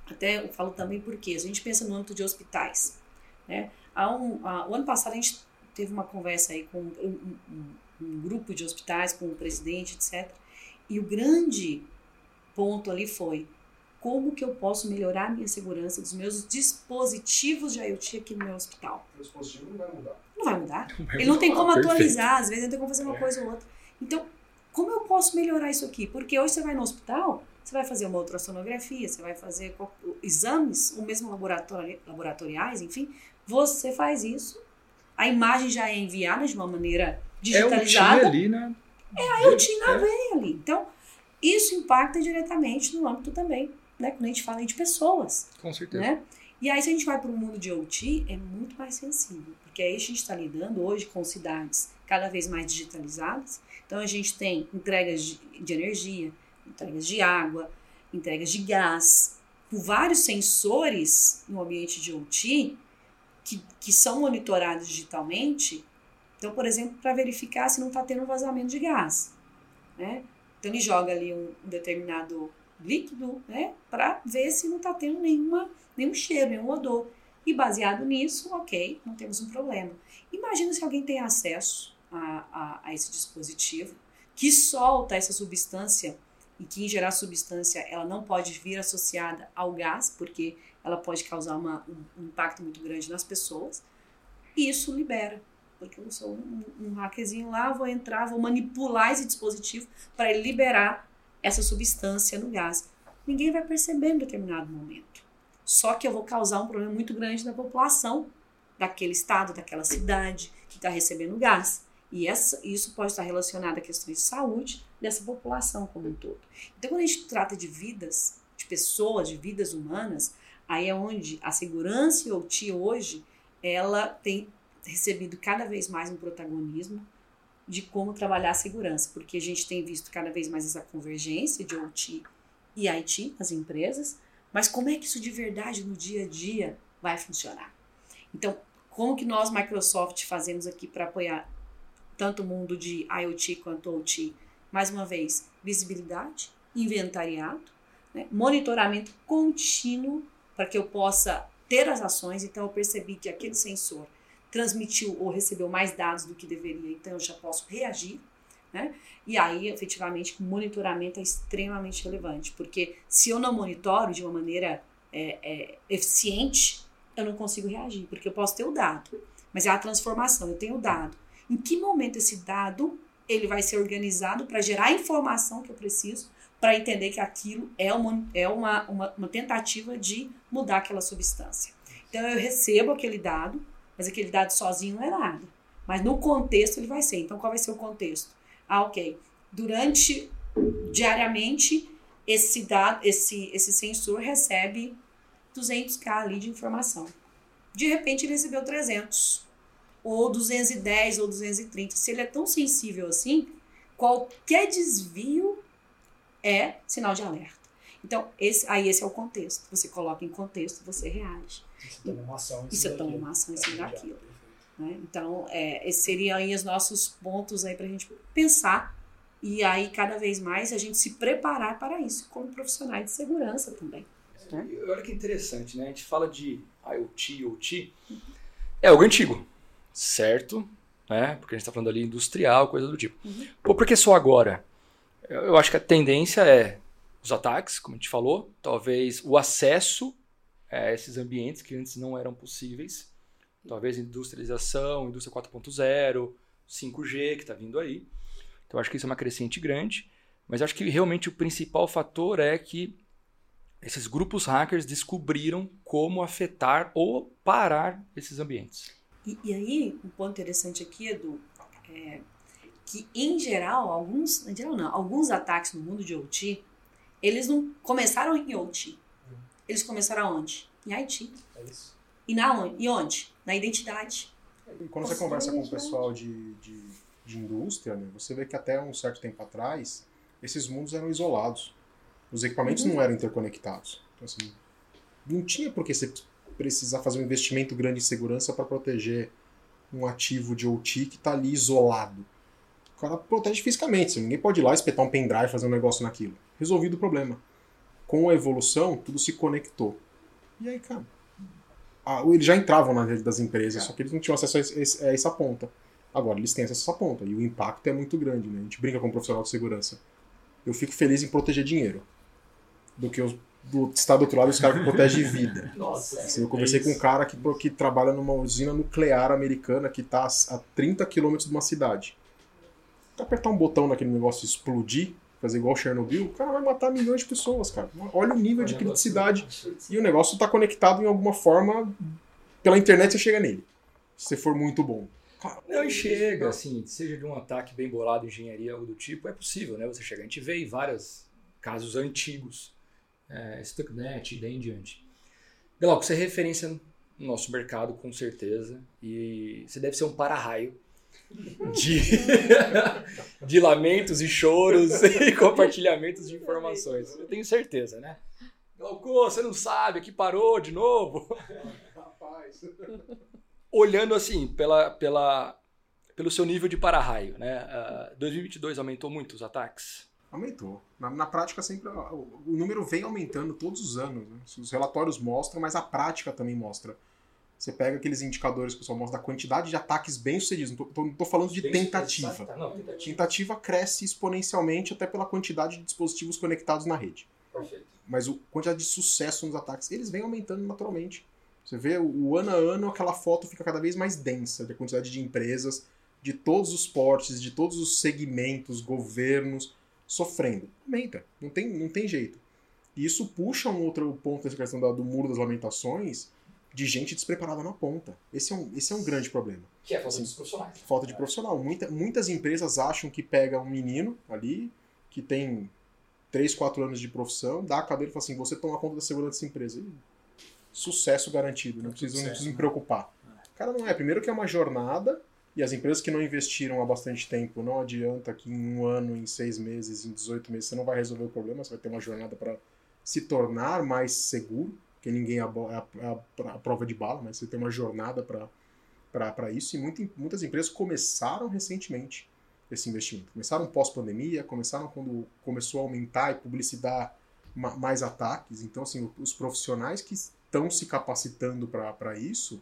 até eu falo também porque, se a gente pensa no âmbito de hospitais, né? Há um, há, o ano passado a gente teve uma conversa aí com um, um, um grupo de hospitais, com o presidente, etc., e o grande ponto ali foi como que eu posso melhorar a minha segurança dos meus dispositivos de IoT aqui no meu hospital. O dispositivo não vai mudar. Não vai mudar. Ele não tem como atualizar, às vezes não tem como fazer uma é. coisa ou outra. Então, como eu posso melhorar isso aqui? Porque hoje você vai no hospital, você vai fazer uma ultrassonografia, você vai fazer exames, ou mesmo laboratori laboratoriais, enfim, você faz isso, a imagem já é enviada de uma maneira digitalizada. É o ali, né? É, a IoT na veia ali. Então, isso impacta diretamente no âmbito também, né? Quando a gente fala de pessoas. Com certeza. Né? E aí, se a gente vai para o mundo de OT, é muito mais sensível, porque aí a gente está lidando hoje com cidades cada vez mais digitalizadas. Então, a gente tem entregas de, de energia, entregas de água, entregas de gás, com vários sensores no ambiente de OT que, que são monitorados digitalmente. Então, por exemplo, para verificar se não está tendo vazamento de gás. Né? Então, ele joga ali um, um determinado líquido né, para ver se não está tendo nenhuma nenhum cheiro, nenhum odor. E baseado nisso, ok, não temos um problema. Imagina se alguém tem acesso a, a, a esse dispositivo que solta essa substância e que em geral a substância ela não pode vir associada ao gás, porque ela pode causar uma, um impacto muito grande nas pessoas. E isso libera, porque eu sou um, um hackerzinho lá, vou entrar, vou manipular esse dispositivo para liberar essa substância no gás. Ninguém vai perceber em determinado momento. Só que eu vou causar um problema muito grande na população daquele estado, daquela cidade que está recebendo gás. E essa, isso pode estar relacionado a questões de saúde dessa população como um todo. Então, quando a gente trata de vidas, de pessoas, de vidas humanas, aí é onde a segurança e OT hoje, ela tem recebido cada vez mais um protagonismo de como trabalhar a segurança, porque a gente tem visto cada vez mais essa convergência de OT e IT nas empresas, mas como é que isso de verdade no dia a dia vai funcionar? Então, como que nós, Microsoft, fazemos aqui para apoiar tanto o mundo de IoT quanto OT? Mais uma vez, visibilidade, inventariado, né? monitoramento contínuo para que eu possa ter as ações. Então, eu percebi que aquele sensor transmitiu ou recebeu mais dados do que deveria, então eu já posso reagir né? E aí, efetivamente, o monitoramento é extremamente relevante, porque se eu não monitoro de uma maneira é, é, eficiente, eu não consigo reagir, porque eu posso ter o dado, mas é a transformação, eu tenho o dado. Em que momento esse dado ele vai ser organizado para gerar a informação que eu preciso para entender que aquilo é, uma, é uma, uma, uma tentativa de mudar aquela substância. Então eu recebo aquele dado, mas aquele dado sozinho não é nada. Mas no contexto ele vai ser. Então qual vai ser o contexto? Ah, ok. Durante, diariamente, esse, dado, esse, esse sensor recebe 200k ali de informação. De repente, ele recebeu 300, ou 210, ou 230. Se ele é tão sensível assim, qualquer desvio é sinal de alerta. Então, esse, aí esse é o contexto. Você coloca em contexto, você reage. Isso toma uma ação em cima toma uma ação em cima daquilo. Né? Então, é, esses seriam aí os nossos pontos aí para a gente pensar e aí cada vez mais a gente se preparar para isso como profissionais de segurança também. Né? Olha que interessante, né? A gente fala de IoT, OT, é algo antigo, certo? Né? Porque a gente está falando ali industrial, coisa do tipo. Uhum. Pô, por que só agora? Eu acho que a tendência é os ataques, como a gente falou, talvez o acesso a esses ambientes que antes não eram possíveis Talvez industrialização, indústria 4.0, 5G que está vindo aí. Então acho que isso é uma crescente grande. Mas acho que realmente o principal fator é que esses grupos hackers descobriram como afetar ou parar esses ambientes. E, e aí, um ponto interessante aqui, Edu, é que em geral, alguns, em geral não, alguns ataques no mundo de OT, eles não começaram em OT. Eles começaram onde? Em IT. É isso. E na onde? E onde? na identidade. E quando você conversa com o pessoal de, de, de indústria, né, você vê que até um certo tempo atrás, esses mundos eram isolados. Os equipamentos uhum. não eram interconectados. Então, assim, não tinha por que você precisar fazer um investimento grande em segurança para proteger um ativo de OT que está ali isolado. O cara protege fisicamente, assim, ninguém pode ir lá espetar um pendrive e fazer um negócio naquilo. Resolvido o problema. Com a evolução, tudo se conectou. E aí, cara, eles já entravam na rede das empresas, é. só que eles não tinham acesso a, esse, a, essa ponta. Agora eles têm acesso a essa ponta e o impacto é muito grande, né? A gente brinca com um profissional de segurança. Eu fico feliz em proteger dinheiro do que eu do, estar do outro lado os caras que protegem vida. Nossa, assim, eu conversei é com um cara que, que trabalha numa usina nuclear americana que está a 30 quilômetros de uma cidade. Apertar um botão naquele negócio explodir, fazer igual Chernobyl, o cara vai matar milhões de pessoas, cara. Olha o nível de criticidade. E o negócio está conectado em alguma forma. Pela internet você chega nele. Se for muito bom. Cara, não, e chega, assim, seja de um ataque bem bolado, engenharia ou do tipo, é possível, né? Você chegar. A gente vê em vários casos antigos, é, Stuxnet e daí em diante. Glauco, você é referência no nosso mercado, com certeza. E você deve ser um para-raio de, de lamentos e choros e compartilhamentos de informações. Eu tenho certeza, né? Glauco, você não sabe que parou de novo? Rapaz. Olhando assim, pela, pela, pelo seu nível de para-raio, né? Uh, 2022 aumentou muito os ataques? Aumentou. Na, na prática, sempre o, o, número vem aumentando todos os anos. Né? Os relatórios mostram, mas a prática também mostra. Você pega aqueles indicadores que o pessoal mostra da quantidade de ataques bem-sucedidos. Não estou falando de tentativa. Não, tentativa. Tentativa cresce exponencialmente até pela quantidade de dispositivos conectados na rede. Perfeito. Mas a quantidade de sucesso nos ataques, eles vêm aumentando naturalmente. Você vê o ano a ano, aquela foto fica cada vez mais densa de quantidade de empresas, de todos os portes, de todos os segmentos, governos sofrendo. Aumenta, não tem, não tem jeito. E isso puxa um outro ponto dessa questão do muro das lamentações, de gente despreparada na ponta. Esse é um, esse é um grande problema. Que é a falta assim, de profissionais. Falta de profissional. Muita, muitas empresas acham que pega um menino ali, que tem 3, 4 anos de profissão, dá a cadeira e fala assim, você toma conta da segurança dessa empresa. E, sucesso garantido, não preciso, não preciso me preocupar. Cara, não é. Primeiro que é uma jornada, e as empresas que não investiram há bastante tempo, não adianta que em um ano, em seis meses, em 18 meses, você não vai resolver o problema, você vai ter uma jornada para se tornar mais seguro, porque ninguém é a, a, a, a, prova de bala, mas você tem uma jornada para isso. E muito, muitas empresas começaram recentemente esse investimento. Começaram pós-pandemia, começaram quando começou a aumentar e publicitar mais ataques. Então, assim, os profissionais que estão se capacitando para isso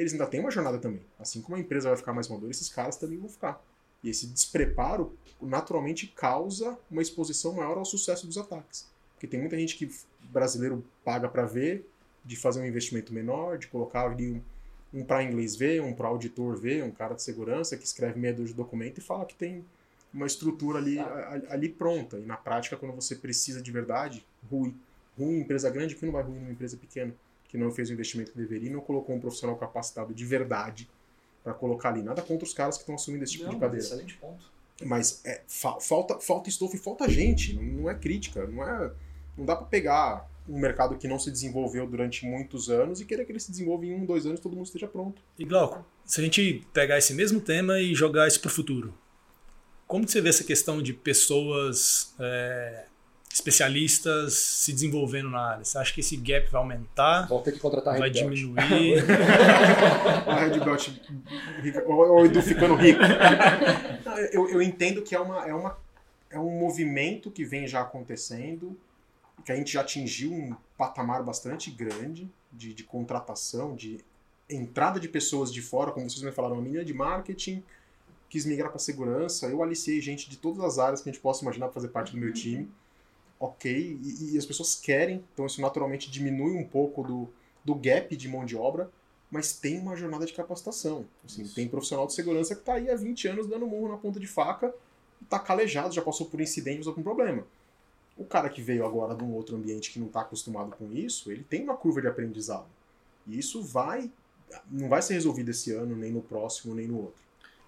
eles ainda têm uma jornada também. Assim como a empresa vai ficar mais madura, esses caras também vão ficar. E esse despreparo naturalmente causa uma exposição maior ao sucesso dos ataques. Porque tem muita gente que brasileiro paga para ver, de fazer um investimento menor, de colocar ali um, um para inglês ver, um para auditor ver, um cara de segurança que escreve meia dúzia de documento e fala que tem uma estrutura ali, ali pronta. E na prática, quando você precisa de verdade, ruim. Ruim em empresa grande, que não vai ruim numa empresa pequena que não fez o investimento que deveria e não colocou um profissional capacitado de verdade para colocar ali. Nada contra os caras que estão assumindo esse tipo não, de cadeira. Excelente ponto. Mas é, fa falta, falta estofo e falta gente. Não, não é crítica. Não, é, não dá para pegar um mercado que não se desenvolveu durante muitos anos e querer que ele se desenvolva em um, dois anos todo mundo esteja pronto. E Glauco, se a gente pegar esse mesmo tema e jogar isso para o futuro, como você vê essa questão de pessoas é, especialistas se desenvolvendo na área? Você acha que esse gap vai aumentar? Vão ter que contratar Vai diminuir? a Red Belt, o Edu ficando rico. Eu, eu entendo que é, uma, é, uma, é um movimento que vem já acontecendo, que a gente já atingiu um patamar bastante grande de, de contratação, de entrada de pessoas de fora, como vocês me falaram, uma menina de marketing quis migrar para segurança. Eu aliciei gente de todas as áreas que a gente possa imaginar para fazer parte do meu time ok, e, e, as pessoas querem, então isso naturalmente diminui um pouco do, do gap de mão de obra, mas tem uma jornada de capacitação. Assim, tem profissional de segurança que está aí há 20 anos dando murro na ponta de faca, está calejado, já passou por incidente, passou por um problema. O cara que veio agora de um outro ambiente que não está acostumado com isso, ele tem uma curva de aprendizado. E isso vai, não vai ser resolvido esse ano, nem no próximo, nem no outro.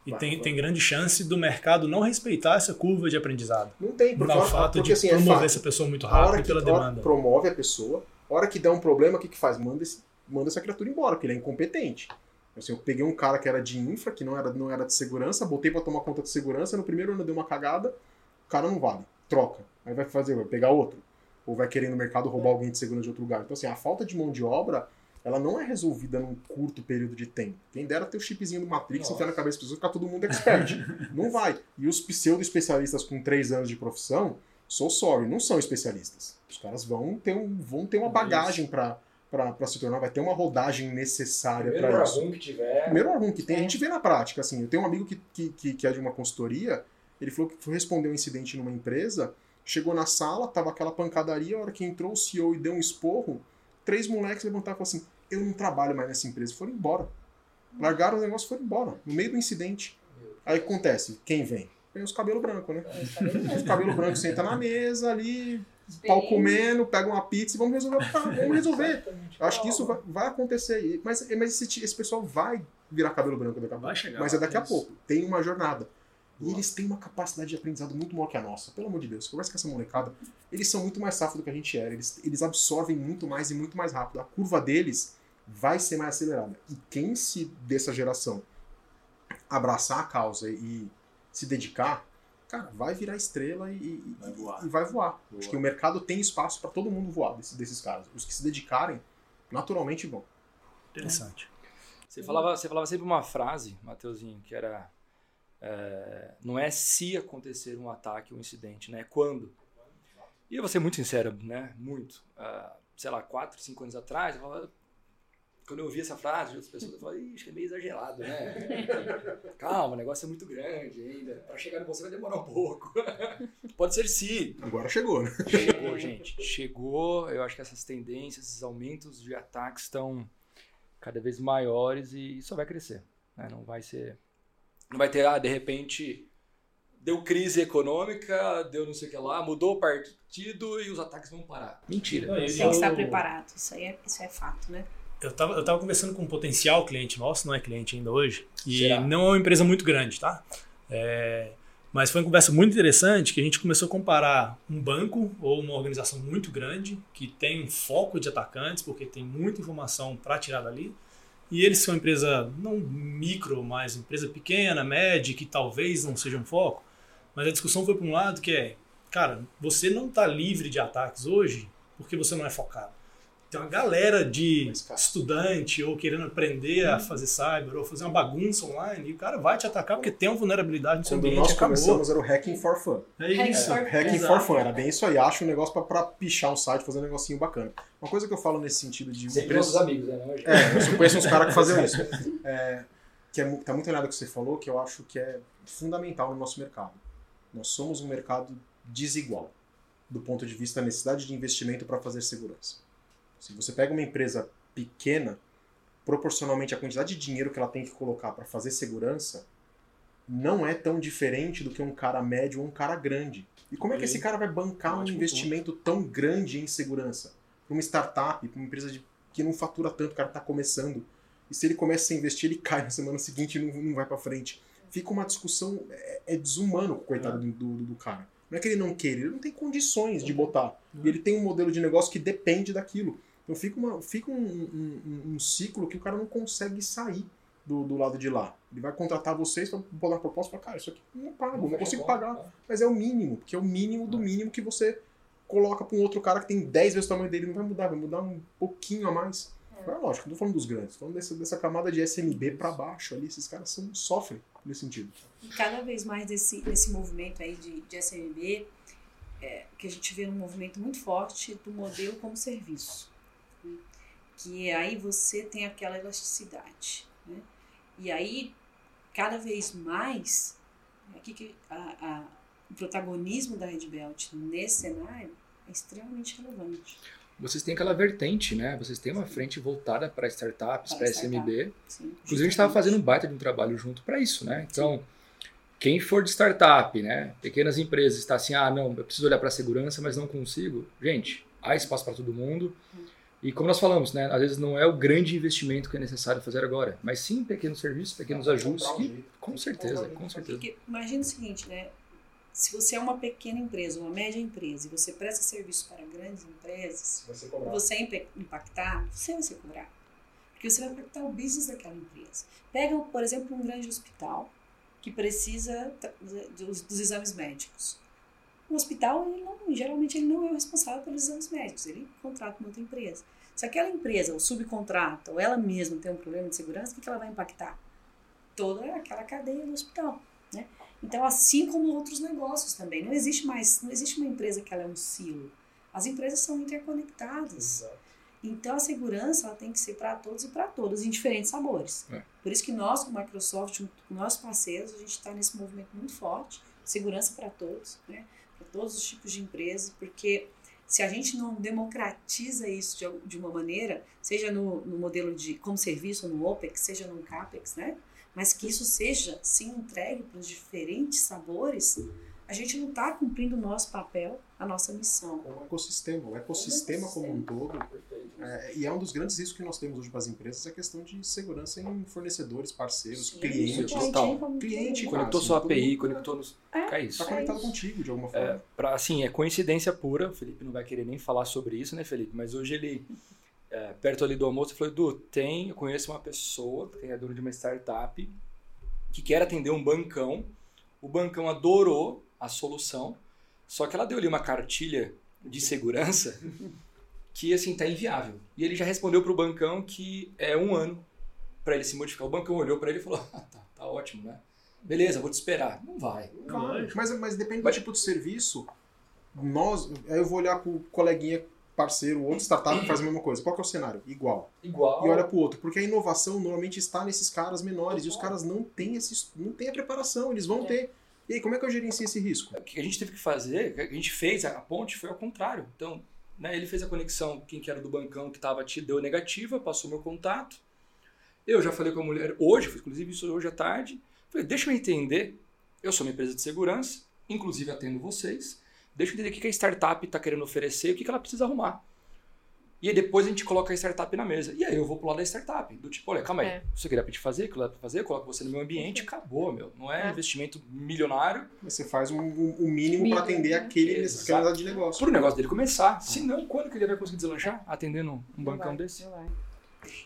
E vai, tem, vai. tem grande chance do mercado não respeitar essa curva de aprendizado. Não tem, porque, o fato porque, de assim, é promover é essa pessoa muito rápido pela demanda. Promove a pessoa, a hora que der um problema, o que, que faz? Manda, esse, manda essa criatura embora, porque ele é incompetente. Assim, eu peguei um cara que era de infra, que não era, não era de segurança, botei para tomar conta de segurança, no primeiro ano deu uma cagada, o cara não vale, troca. Aí vai fazer, vai pegar outro. Ou vai querer no mercado roubar alguém de segurança de outro lugar. Então, assim, a falta de mão de obra ela não é resolvida num curto período de tempo. Quem dera ter o chipzinho do Matrix, enfiar na cabeça das pessoas ficar todo mundo expert. não vai. E os pseudo-especialistas com três anos de profissão, sou sorry, não são especialistas. Os caras vão ter, um, vão ter uma bagagem para para se tornar, vai ter uma rodagem necessária para isso. Primeiro que tiver. Primeiro argum que tem, a gente vê na prática. Assim, eu tenho um amigo que, que, que é de uma consultoria, ele falou que foi responder um incidente numa empresa, chegou na sala, tava aquela pancadaria, a hora que entrou o CEO e deu um esporro, três moleques levantaram e falaram assim: Eu não trabalho mais nessa empresa. Foram embora. Largaram o negócio e foram embora, no meio do incidente. Aí acontece: quem vem? Vem os cabelos brancos, né? É, os cabelos brancos senta na mesa ali, pau comendo, pega uma pizza e vamos resolver. Ah, vamos resolver. Eu acho que isso vai, vai acontecer. Mas, mas esse, esse pessoal vai virar cabelo branco daqui a pouco. Chegar, mas é daqui a pouco. Tem uma jornada. E eles têm uma capacidade de aprendizado muito maior que a nossa. Pelo amor de Deus, conversa com essa molecada. Eles são muito mais safos do que a gente era. Eles, eles absorvem muito mais e muito mais rápido. A curva deles vai ser mais acelerada. E quem se dessa geração abraçar a causa e se dedicar, cara, vai virar estrela e, e Vai voar. e vai voar. Boa. Acho que o mercado tem espaço para todo mundo voar desse- desses caras. Os que se dedicarem, naturalmente vão. Interessante. Você falava, você falava sempre uma frase, Mateuzinho, que era é, não é se acontecer um ataque ou um incidente, né? É quando. E eu vou ser muito sincero, né? Muito. Ah, sei lá, quatro, cinco anos atrás, eu falava- quando eu ouvi essa frase de outras pessoas, eu falei, "Ih, acho que é meio exagerado, né? Calma, o negócio é muito grande ainda. Para chegar no você vai demorar um pouco. Pode ser sim. Agora chegou, né? Chegou, gente. Chegou. Eu acho que essas tendências, esses aumentos de ataques estão cada vez maiores e só vai crescer. né? Não vai ser. Não vai ter, ah, de repente, deu crise econômica, deu não sei o que lá, mudou o partido e os ataques vão parar. Mentira. Não, e- Tem que estar Eu- preparado. Isso aí é, isso é fato, né? Eu tava, eu tava conversando com um potencial cliente nosso, não é cliente ainda hoje, e Será? não é uma empresa muito grande, tá? É, mas foi uma conversa muito interessante que a gente começou a comparar um banco ou uma organização muito grande que tem um foco de atacantes, porque tem muita informação para tirar dali, e eles são uma empresa não micro, mas empresa pequena, média, que talvez não seja um foco, mas a discussão foi para um lado que é, cara, você não está livre de ataques hoje porque você não é focado. Tem uma galera de estudante ou querendo aprender a fazer cyber ou fazer uma bagunça online e o cara vai te atacar porque tem uma vulnerabilidade no seu Quando ambiente nós acabou. começamos era o Hacking for Fun. É Hacking isso. for- Hacking Exato. for Fun, era bem isso aí. Acha um negócio pra, pra pichar um site, fazer um negocinho bacana. Uma coisa que eu falo nesse sentido de Sempre empresas- nossos amigos, né? É, eu conheço uns caras que faziam isso. É, que é, tá muito alinhado com o que você falou, que eu acho que é fundamental no nosso mercado. Nós somos um mercado desigual, do ponto de vista da necessidade de investimento para fazer segurança. Se você pega uma empresa pequena, proporcionalmente à quantidade de dinheiro que ela tem que colocar para fazer segurança, não é tão diferente do que um cara médio ou um cara grande. E como é que esse cara vai bancar um investimento tão grande em segurança? Para uma startup, para uma empresa de- que não fatura tanto, o cara está começando. E se ele começa a investir, ele cai na semana seguinte e não, não vai para frente. Fica uma discussão, é, é desumano com o coitado do, do, do cara. Não é que ele não queira, ele não tem condições de botar. E ele tem um modelo de negócio que depende daquilo. Então fica, uma, fica um, um- um- um ciclo que o cara não consegue sair do, do lado de lá. Ele vai contratar vocês para botar uma proposta e falar, cara, isso aqui não pago, não consigo pagar. Mas é o mínimo, porque é o mínimo do mínimo que você coloca para um outro cara que tem 10 vezes o tamanho dele, não vai mudar, vai mudar um pouquinho a mais. Mas lógico, não tô falando dos grandes, tô falando dessa, dessa camada de SMB para baixo ali, esses caras são, sofrem nesse sentido. E cada vez mais desse, desse movimento aí de, de SMB, é, que a gente vê um movimento muito forte do modelo como serviço. Que aí você tem aquela elasticidade. Né? E aí, cada vez mais, aqui que a, a- o protagonismo da Red Belt nesse cenário é extremamente relevante. Vocês têm aquela vertente, né? Vocês têm uma frente voltada para startups, Para startup. SMB. Sim, Inclusive, a gente estava fazendo um baita de um trabalho junto para isso, né? Então, quem for de startup, né? Pequenas empresas, está assim, ah, não, eu preciso olhar para a segurança, mas não consigo. Gente, há espaço para todo mundo. E como nós falamos, né? Às vezes não é o grande investimento que é necessário fazer agora, mas sim pequenos serviços, pequenos ajustes que, com certeza, com certeza. Porque imagina o seguinte, né? Se você é uma pequena empresa, uma média empresa, e você presta serviço para grandes empresas, cobrado. você impe- impactar, você vai ser cobrado. Porque você vai impactar o business daquela empresa. Pega, por exemplo, um grande hospital que precisa dos exames médicos. O hospital, ele não, geralmente, ele não é o responsável pelos exames médicos, ele contrata uma outra empresa. Se aquela empresa, ou subcontrata, ou ela mesma tem um problema de segurança, o que, ela vai impactar? Toda aquela cadeia do hospital, né? Então, assim como outros negócios também, não existe mais, não existe uma empresa que ela é um silo. As empresas são interconectadas. Então, a segurança ela tem que ser para todos e para todas, em diferentes sabores. É. Por isso que nós, como Microsoft, com nossos parceiros, a gente está nesse movimento muito forte, segurança para todos, né? Todos os tipos de empresas, porque se a gente não democratiza isso de, de uma maneira, seja no, no modelo de como serviço, no OPEX, seja no CAPEX, né? mas que isso seja sim entregue para os diferentes sabores, a gente não está cumprindo o nosso papel, a nossa missão. O ecossistema, o ecossistema como um todo. É, e é um dos grandes riscos que nós temos hoje para as empresas, é a questão de segurança em fornecedores, parceiros, Sim, clientes. total. Cliente, Conectou Ah, sua API, tudo- conectou nos. É, É isso. Está conectado contigo de alguma forma. É, pra, assim, é coincidência pura, o Felipe não vai querer nem falar sobre isso, né, Felipe? Mas hoje ele, é, perto ali do almoço, falou, Edu, tem, eu conheço uma pessoa, que é dono de uma startup, que quer atender um bancão, o bancão adorou a solução, só que ela deu ali uma cartilha de segurança que, assim, tá inviável. E ele já respondeu pro bancão que é um ano para ele se modificar. O bancão olhou para ele e falou, ah, tá, tá ótimo, né? Beleza, vou te esperar. Não vai. Claro, mas, mas depende Mas- do tipo de serviço. Nós, aí eu vou olhar pro coleguinha parceiro, outro startup que faz a mesma coisa. Qual que é o cenário? Igual. Igual. E olha pro outro, porque a inovação normalmente está nesses caras menores e os caras não têm esse, não têm a preparação, eles vão ter. E aí, como é que eu gerencio esse risco? O que a gente teve que fazer, a gente fez, a ponte foi ao contrário. Então, né, ele fez a conexão, quem que era do bancão que estava te deu negativa, passou meu contato. Eu já falei com a mulher hoje, inclusive isso hoje à tarde. Falei, deixa eu entender. Eu sou uma empresa de segurança, inclusive atendo vocês. Deixa eu entender o que a startup está querendo oferecer e o que ela precisa arrumar. E aí depois a gente coloca a startup na mesa. E aí eu vou pro lado da startup. Do tipo, olha, calma aí. É. Você queria pedir fazer, aquilo dá pra fazer, eu coloco você no meu ambiente, acabou, meu. Não é, É. investimento milionário. Você faz um, um- um mínimo para atender aquele, unidade de negócio. Por o negócio dele começar. Se não, quando que ele vai conseguir deslanchar atendendo um Não bancão vai, desse? não vai.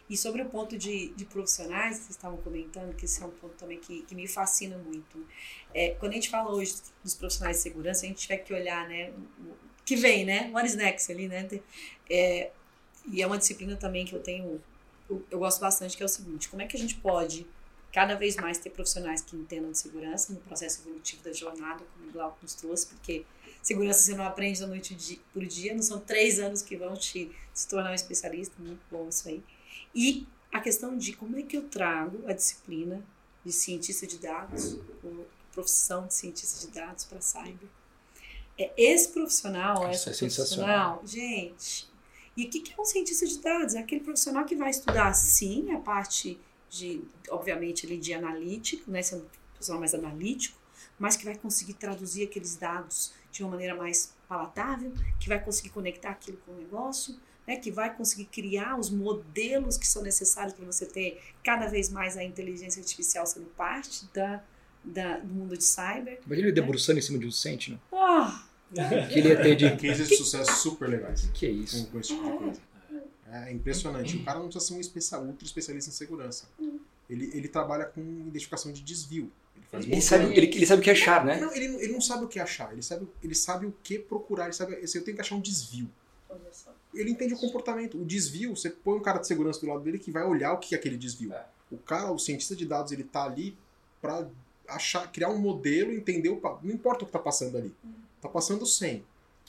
E sobre o ponto de, de profissionais, que vocês estavam comentando, que esse é um ponto também que, que me fascina muito. É, quando a gente fala hoje dos profissionais de segurança, a gente tiver que olhar, né, o- o que vem, né, what is next ali, né, é, e é uma disciplina também que eu tenho, eu, eu gosto bastante, que é o seguinte, como é que a gente pode cada vez mais ter profissionais que entendam de segurança no processo evolutivo da jornada, como o Glauco nos trouxe, porque segurança você não aprende da noite por dia, não são três anos que vão te se tornar um especialista, muito bom isso aí. E a questão de como é que eu trago a disciplina de cientista de dados, ou profissão de cientista de dados para cyber. É, esse profissional, Isso essa é sensacional. profissional, gente. E o que é um cientista de dados? É aquele profissional que vai estudar, sim, a parte de, obviamente, ali de analítico, né? Ser um profissional mais analítico, mas que vai conseguir traduzir aqueles dados de uma maneira mais palatável, que vai conseguir conectar aquilo com o negócio, né, que vai conseguir criar os modelos que são necessários para você ter cada vez mais a inteligência artificial sendo parte da, da- do mundo de cyber. Imagina ele debruçando em cima de um Sentinel. Ah, Que ele ia ter de. Cases de sucesso super legais que é isso? com esse tipo de coisa. É impressionante. O cara não precisa ser um especia- ultra especialista em segurança. Ele, ele trabalha com identificação de desvio. Ele faz Ele sabe, ele, ele sabe o que achar, né? Não, ele, não- ele não sabe o que achar, ele sabe, ele sabe o que procurar, ele sabe assim, eu tenho que achar um desvio. Ele entende o comportamento. O desvio, você põe um cara de segurança do lado dele que vai olhar o que é aquele desvio. É. O cara, o cientista de dados, ele tá ali pra achar, criar um modelo, entender o. Não importa o que tá passando ali. Tá passando 100.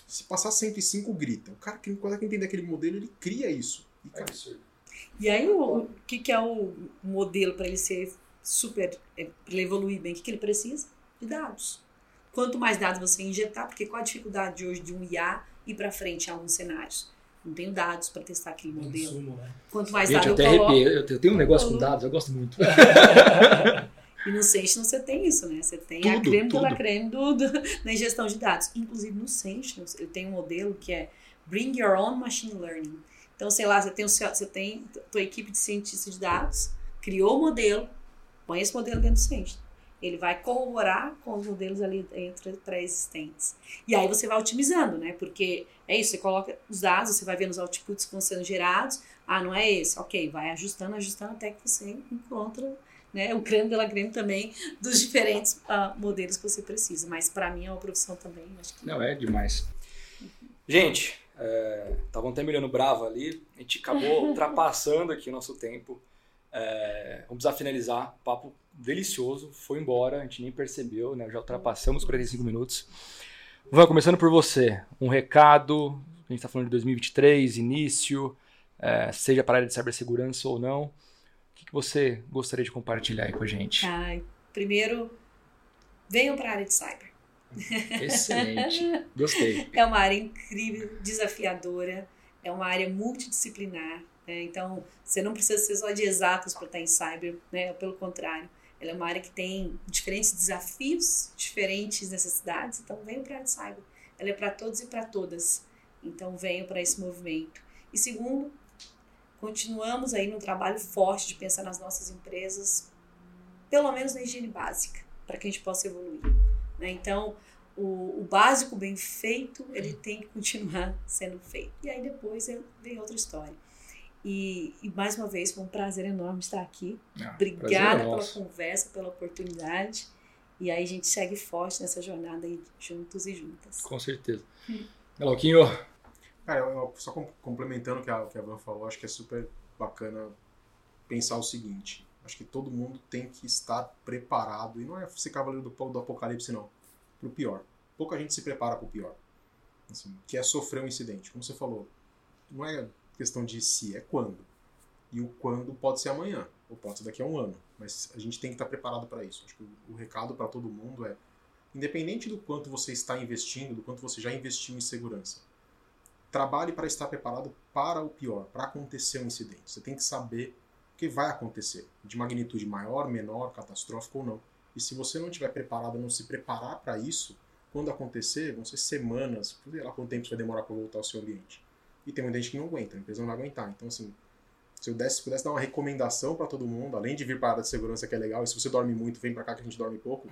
Se passar 105, grita. O cara que consegue entender aquele modelo, ele cria isso. E, cara, E aí, o, o que, que é o modelo para ele ser super, é, para ele evoluir bem? O que, que ele precisa? De dados. Quanto mais dados você injetar, porque qual a dificuldade de hoje de um IA ir para frente em alguns cenários? Não tenho dados para testar aquele modelo. Insumo, né? Quanto mais Gente, eu dados até eu coloco. Eu tenho um negócio com dados, eu gosto muito. E no Sentinel você tem isso, né? Você tem a Tudo, creme de la tudo. creme do, do, na ingestão de dados. Inclusive no Sentinel, eu tenho um modelo que é Bring Your Own Machine Learning. Então, sei lá, você tem, o seu, você tem a tua equipe de cientistas de dados, criou o modelo, põe esse modelo dentro do Sentinel. Ele vai corroborar com os modelos ali entre pré-existentes. E aí você vai otimizando, né? Porque é isso, você coloca os dados, você vai vendo os outputs que estão sendo gerados. Ah, não é esse? Ok, vai ajustando, ajustando até que você encontra né, o creme de la creme também dos diferentes ah, modelos que você precisa. Mas para mim é uma profissão também, acho que Não, é demais. Gente, estavam até me olhando bravo ali. A gente acabou ultrapassando aqui o nosso tempo. É, vamos precisar finalizar. Papo delicioso. Foi embora, a gente nem percebeu, né? Já ultrapassamos 45 minutos. Van, começando por você. Um recado. A gente está falando de 2023, início, é, seja para a área de cibersegurança ou não. Que, você gostaria de compartilhar aí com a gente? Ai, primeiro, venham para a área de cyber. Excelente. Gostei. É uma área incrível, desafiadora, é uma área multidisciplinar. Né? Então, você não precisa ser só de exatas para estar em cyber, né? pelo contrário. Ela é uma área que tem diferentes desafios, diferentes necessidades, então venho para a cyber. Ela é para todos e para todas. Então venho para esse movimento. E segundo, continuamos aí no trabalho forte de pensar nas nossas empresas, pelo menos na higiene básica, para que a gente possa evoluir. Né? Então, o, o, básico bem feito, ele tem que continuar sendo feito. E aí depois vem outra história. E, e, mais uma vez, foi um prazer enorme estar aqui. Ah, Obrigada pela conversa, pela oportunidade. E aí a gente segue forte nessa jornada aí, juntos e juntas. Com certeza. Galauquinho. Cara, eu, só complementando o que a, que a Van falou, acho que é super bacana pensar o seguinte. Acho que todo mundo tem que estar preparado. E não é ser cavaleiro do, do apocalipse, não. Pro pior. Pouca gente se prepara pro pior. Assim, que é sofrer um incidente. Como você falou, não é questão de se, é quando. E o quando pode ser amanhã, ou pode ser daqui a um ano. Mas a gente tem que estar preparado para isso. Acho que o, o recado para todo mundo é: independente do quanto você está investindo, do quanto você já investiu em segurança, trabalhe para estar preparado para o pior, para acontecer um incidente. Você tem que saber o que vai acontecer, de magnitude maior, menor, catastrófico ou não. E se você não estiver preparado, não se preparar para isso, quando acontecer, vão ser semanas, sei lá quanto tempo vai demorar para voltar ao seu ambiente. E tem muita gente que não aguenta, a empresa não vai aguentar. Então, assim, se eu desse, pudesse dar uma recomendação para todo mundo, além de vir para a área de segurança, que é legal, e se você dorme muito, vem para cá que a gente dorme pouco,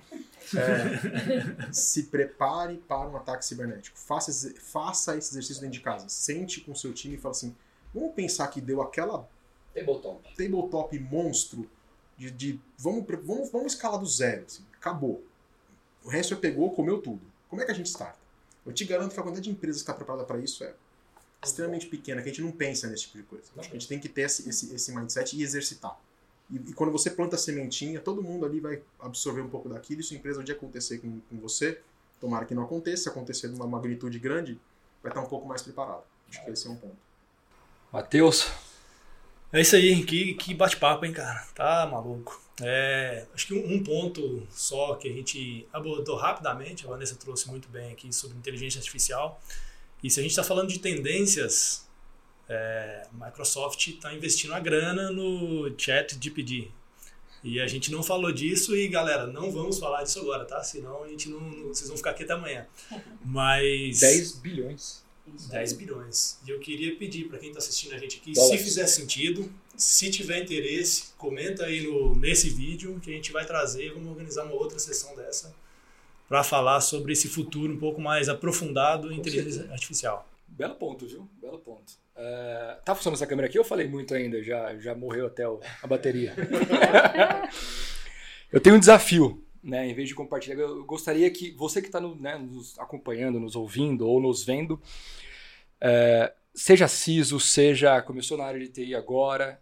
é, se prepare para um ataque cibernético. Faça, faça esse exercício dentro de casa. Sente com o seu time e fala assim: vamos pensar que deu aquela tabletop, tabletop monstro de, de vamos, vamos, vamos escalar do zero. Assim, acabou. O resto é pegou, comeu tudo. Como é que a gente starta? Eu te garanto que a quantidade de empresas que está preparada para isso é extremamente pequena, que a gente não pensa nesse tipo de coisa. Acho que a gente tem que ter esse, esse, esse mindset e exercitar. E, e, quando você planta a sementinha, todo mundo ali vai absorver um pouco daquilo. E se a empresa dia acontecer com, com você, tomara que não aconteça, se acontecer numa magnitude grande, vai estar um pouco mais preparado. Acho que esse é um ponto. Matheus. É isso aí, que, que bate-papo, hein, cara? Tá maluco. É, acho que um, um, ponto só que a gente abordou rapidamente, a Vanessa trouxe muito bem aqui sobre inteligência artificial, e se a gente está falando de tendências, é, Microsoft está investindo a grana no Chat GPD. E a gente não falou disso e, galera, não vamos falar disso agora, tá? Senão a gente não, não vocês vão ficar aqui até amanhã. Mas... 10 bilhões. 10 bilhões. E eu queria pedir para quem está assistindo a gente aqui, se fizer sentido, se tiver interesse, comenta aí no, nesse vídeo que a gente vai trazer, vamos organizar uma outra sessão dessa para falar sobre esse futuro um pouco mais aprofundado em inteligência certeza. artificial. Belo ponto, viu? Belo ponto. Uh, tá funcionando essa câmera aqui? Eu falei muito ainda, já, já morreu até a bateria. eu tenho um desafio, né? Em vez de compartilhar, eu gostaria que você que está no, né, nos acompanhando, nos ouvindo ou nos vendo, uh, seja CISO, seja começou na área de TI agora,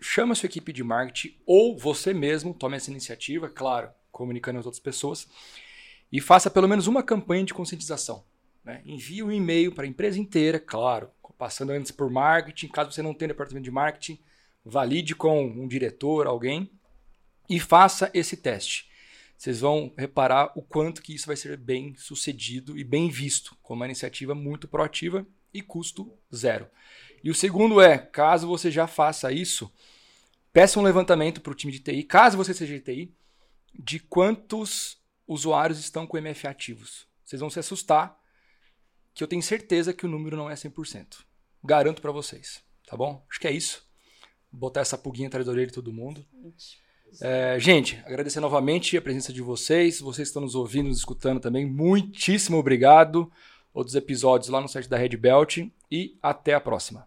chama a sua equipe de marketing ou você mesmo tome essa iniciativa, claro, comunicando às outras pessoas e faça pelo menos uma campanha de conscientização. Né? Envie um e-mail para a empresa inteira, claro, passando antes por marketing. Caso você não tenha departamento de marketing, valide com um diretor, alguém, e faça esse teste. Vocês vão reparar o quanto que isso vai ser bem sucedido e bem visto, como uma iniciativa muito proativa e custo zero. E o segundo é, caso você já faça isso, peça um levantamento para o time de TI, caso você seja de TI, de quantos usuários estão com MF ativos. Vocês vão se assustar, que eu tenho certeza que o número não é 100%. Garanto para vocês, tá bom? Acho que é isso. Vou botar essa pulguinha atrás da orelha de todo mundo. É, gente, agradecer novamente a presença de vocês, vocês que estão nos ouvindo, nos escutando também, muitíssimo obrigado. Outros episódios lá no site da Red Belt e até a próxima.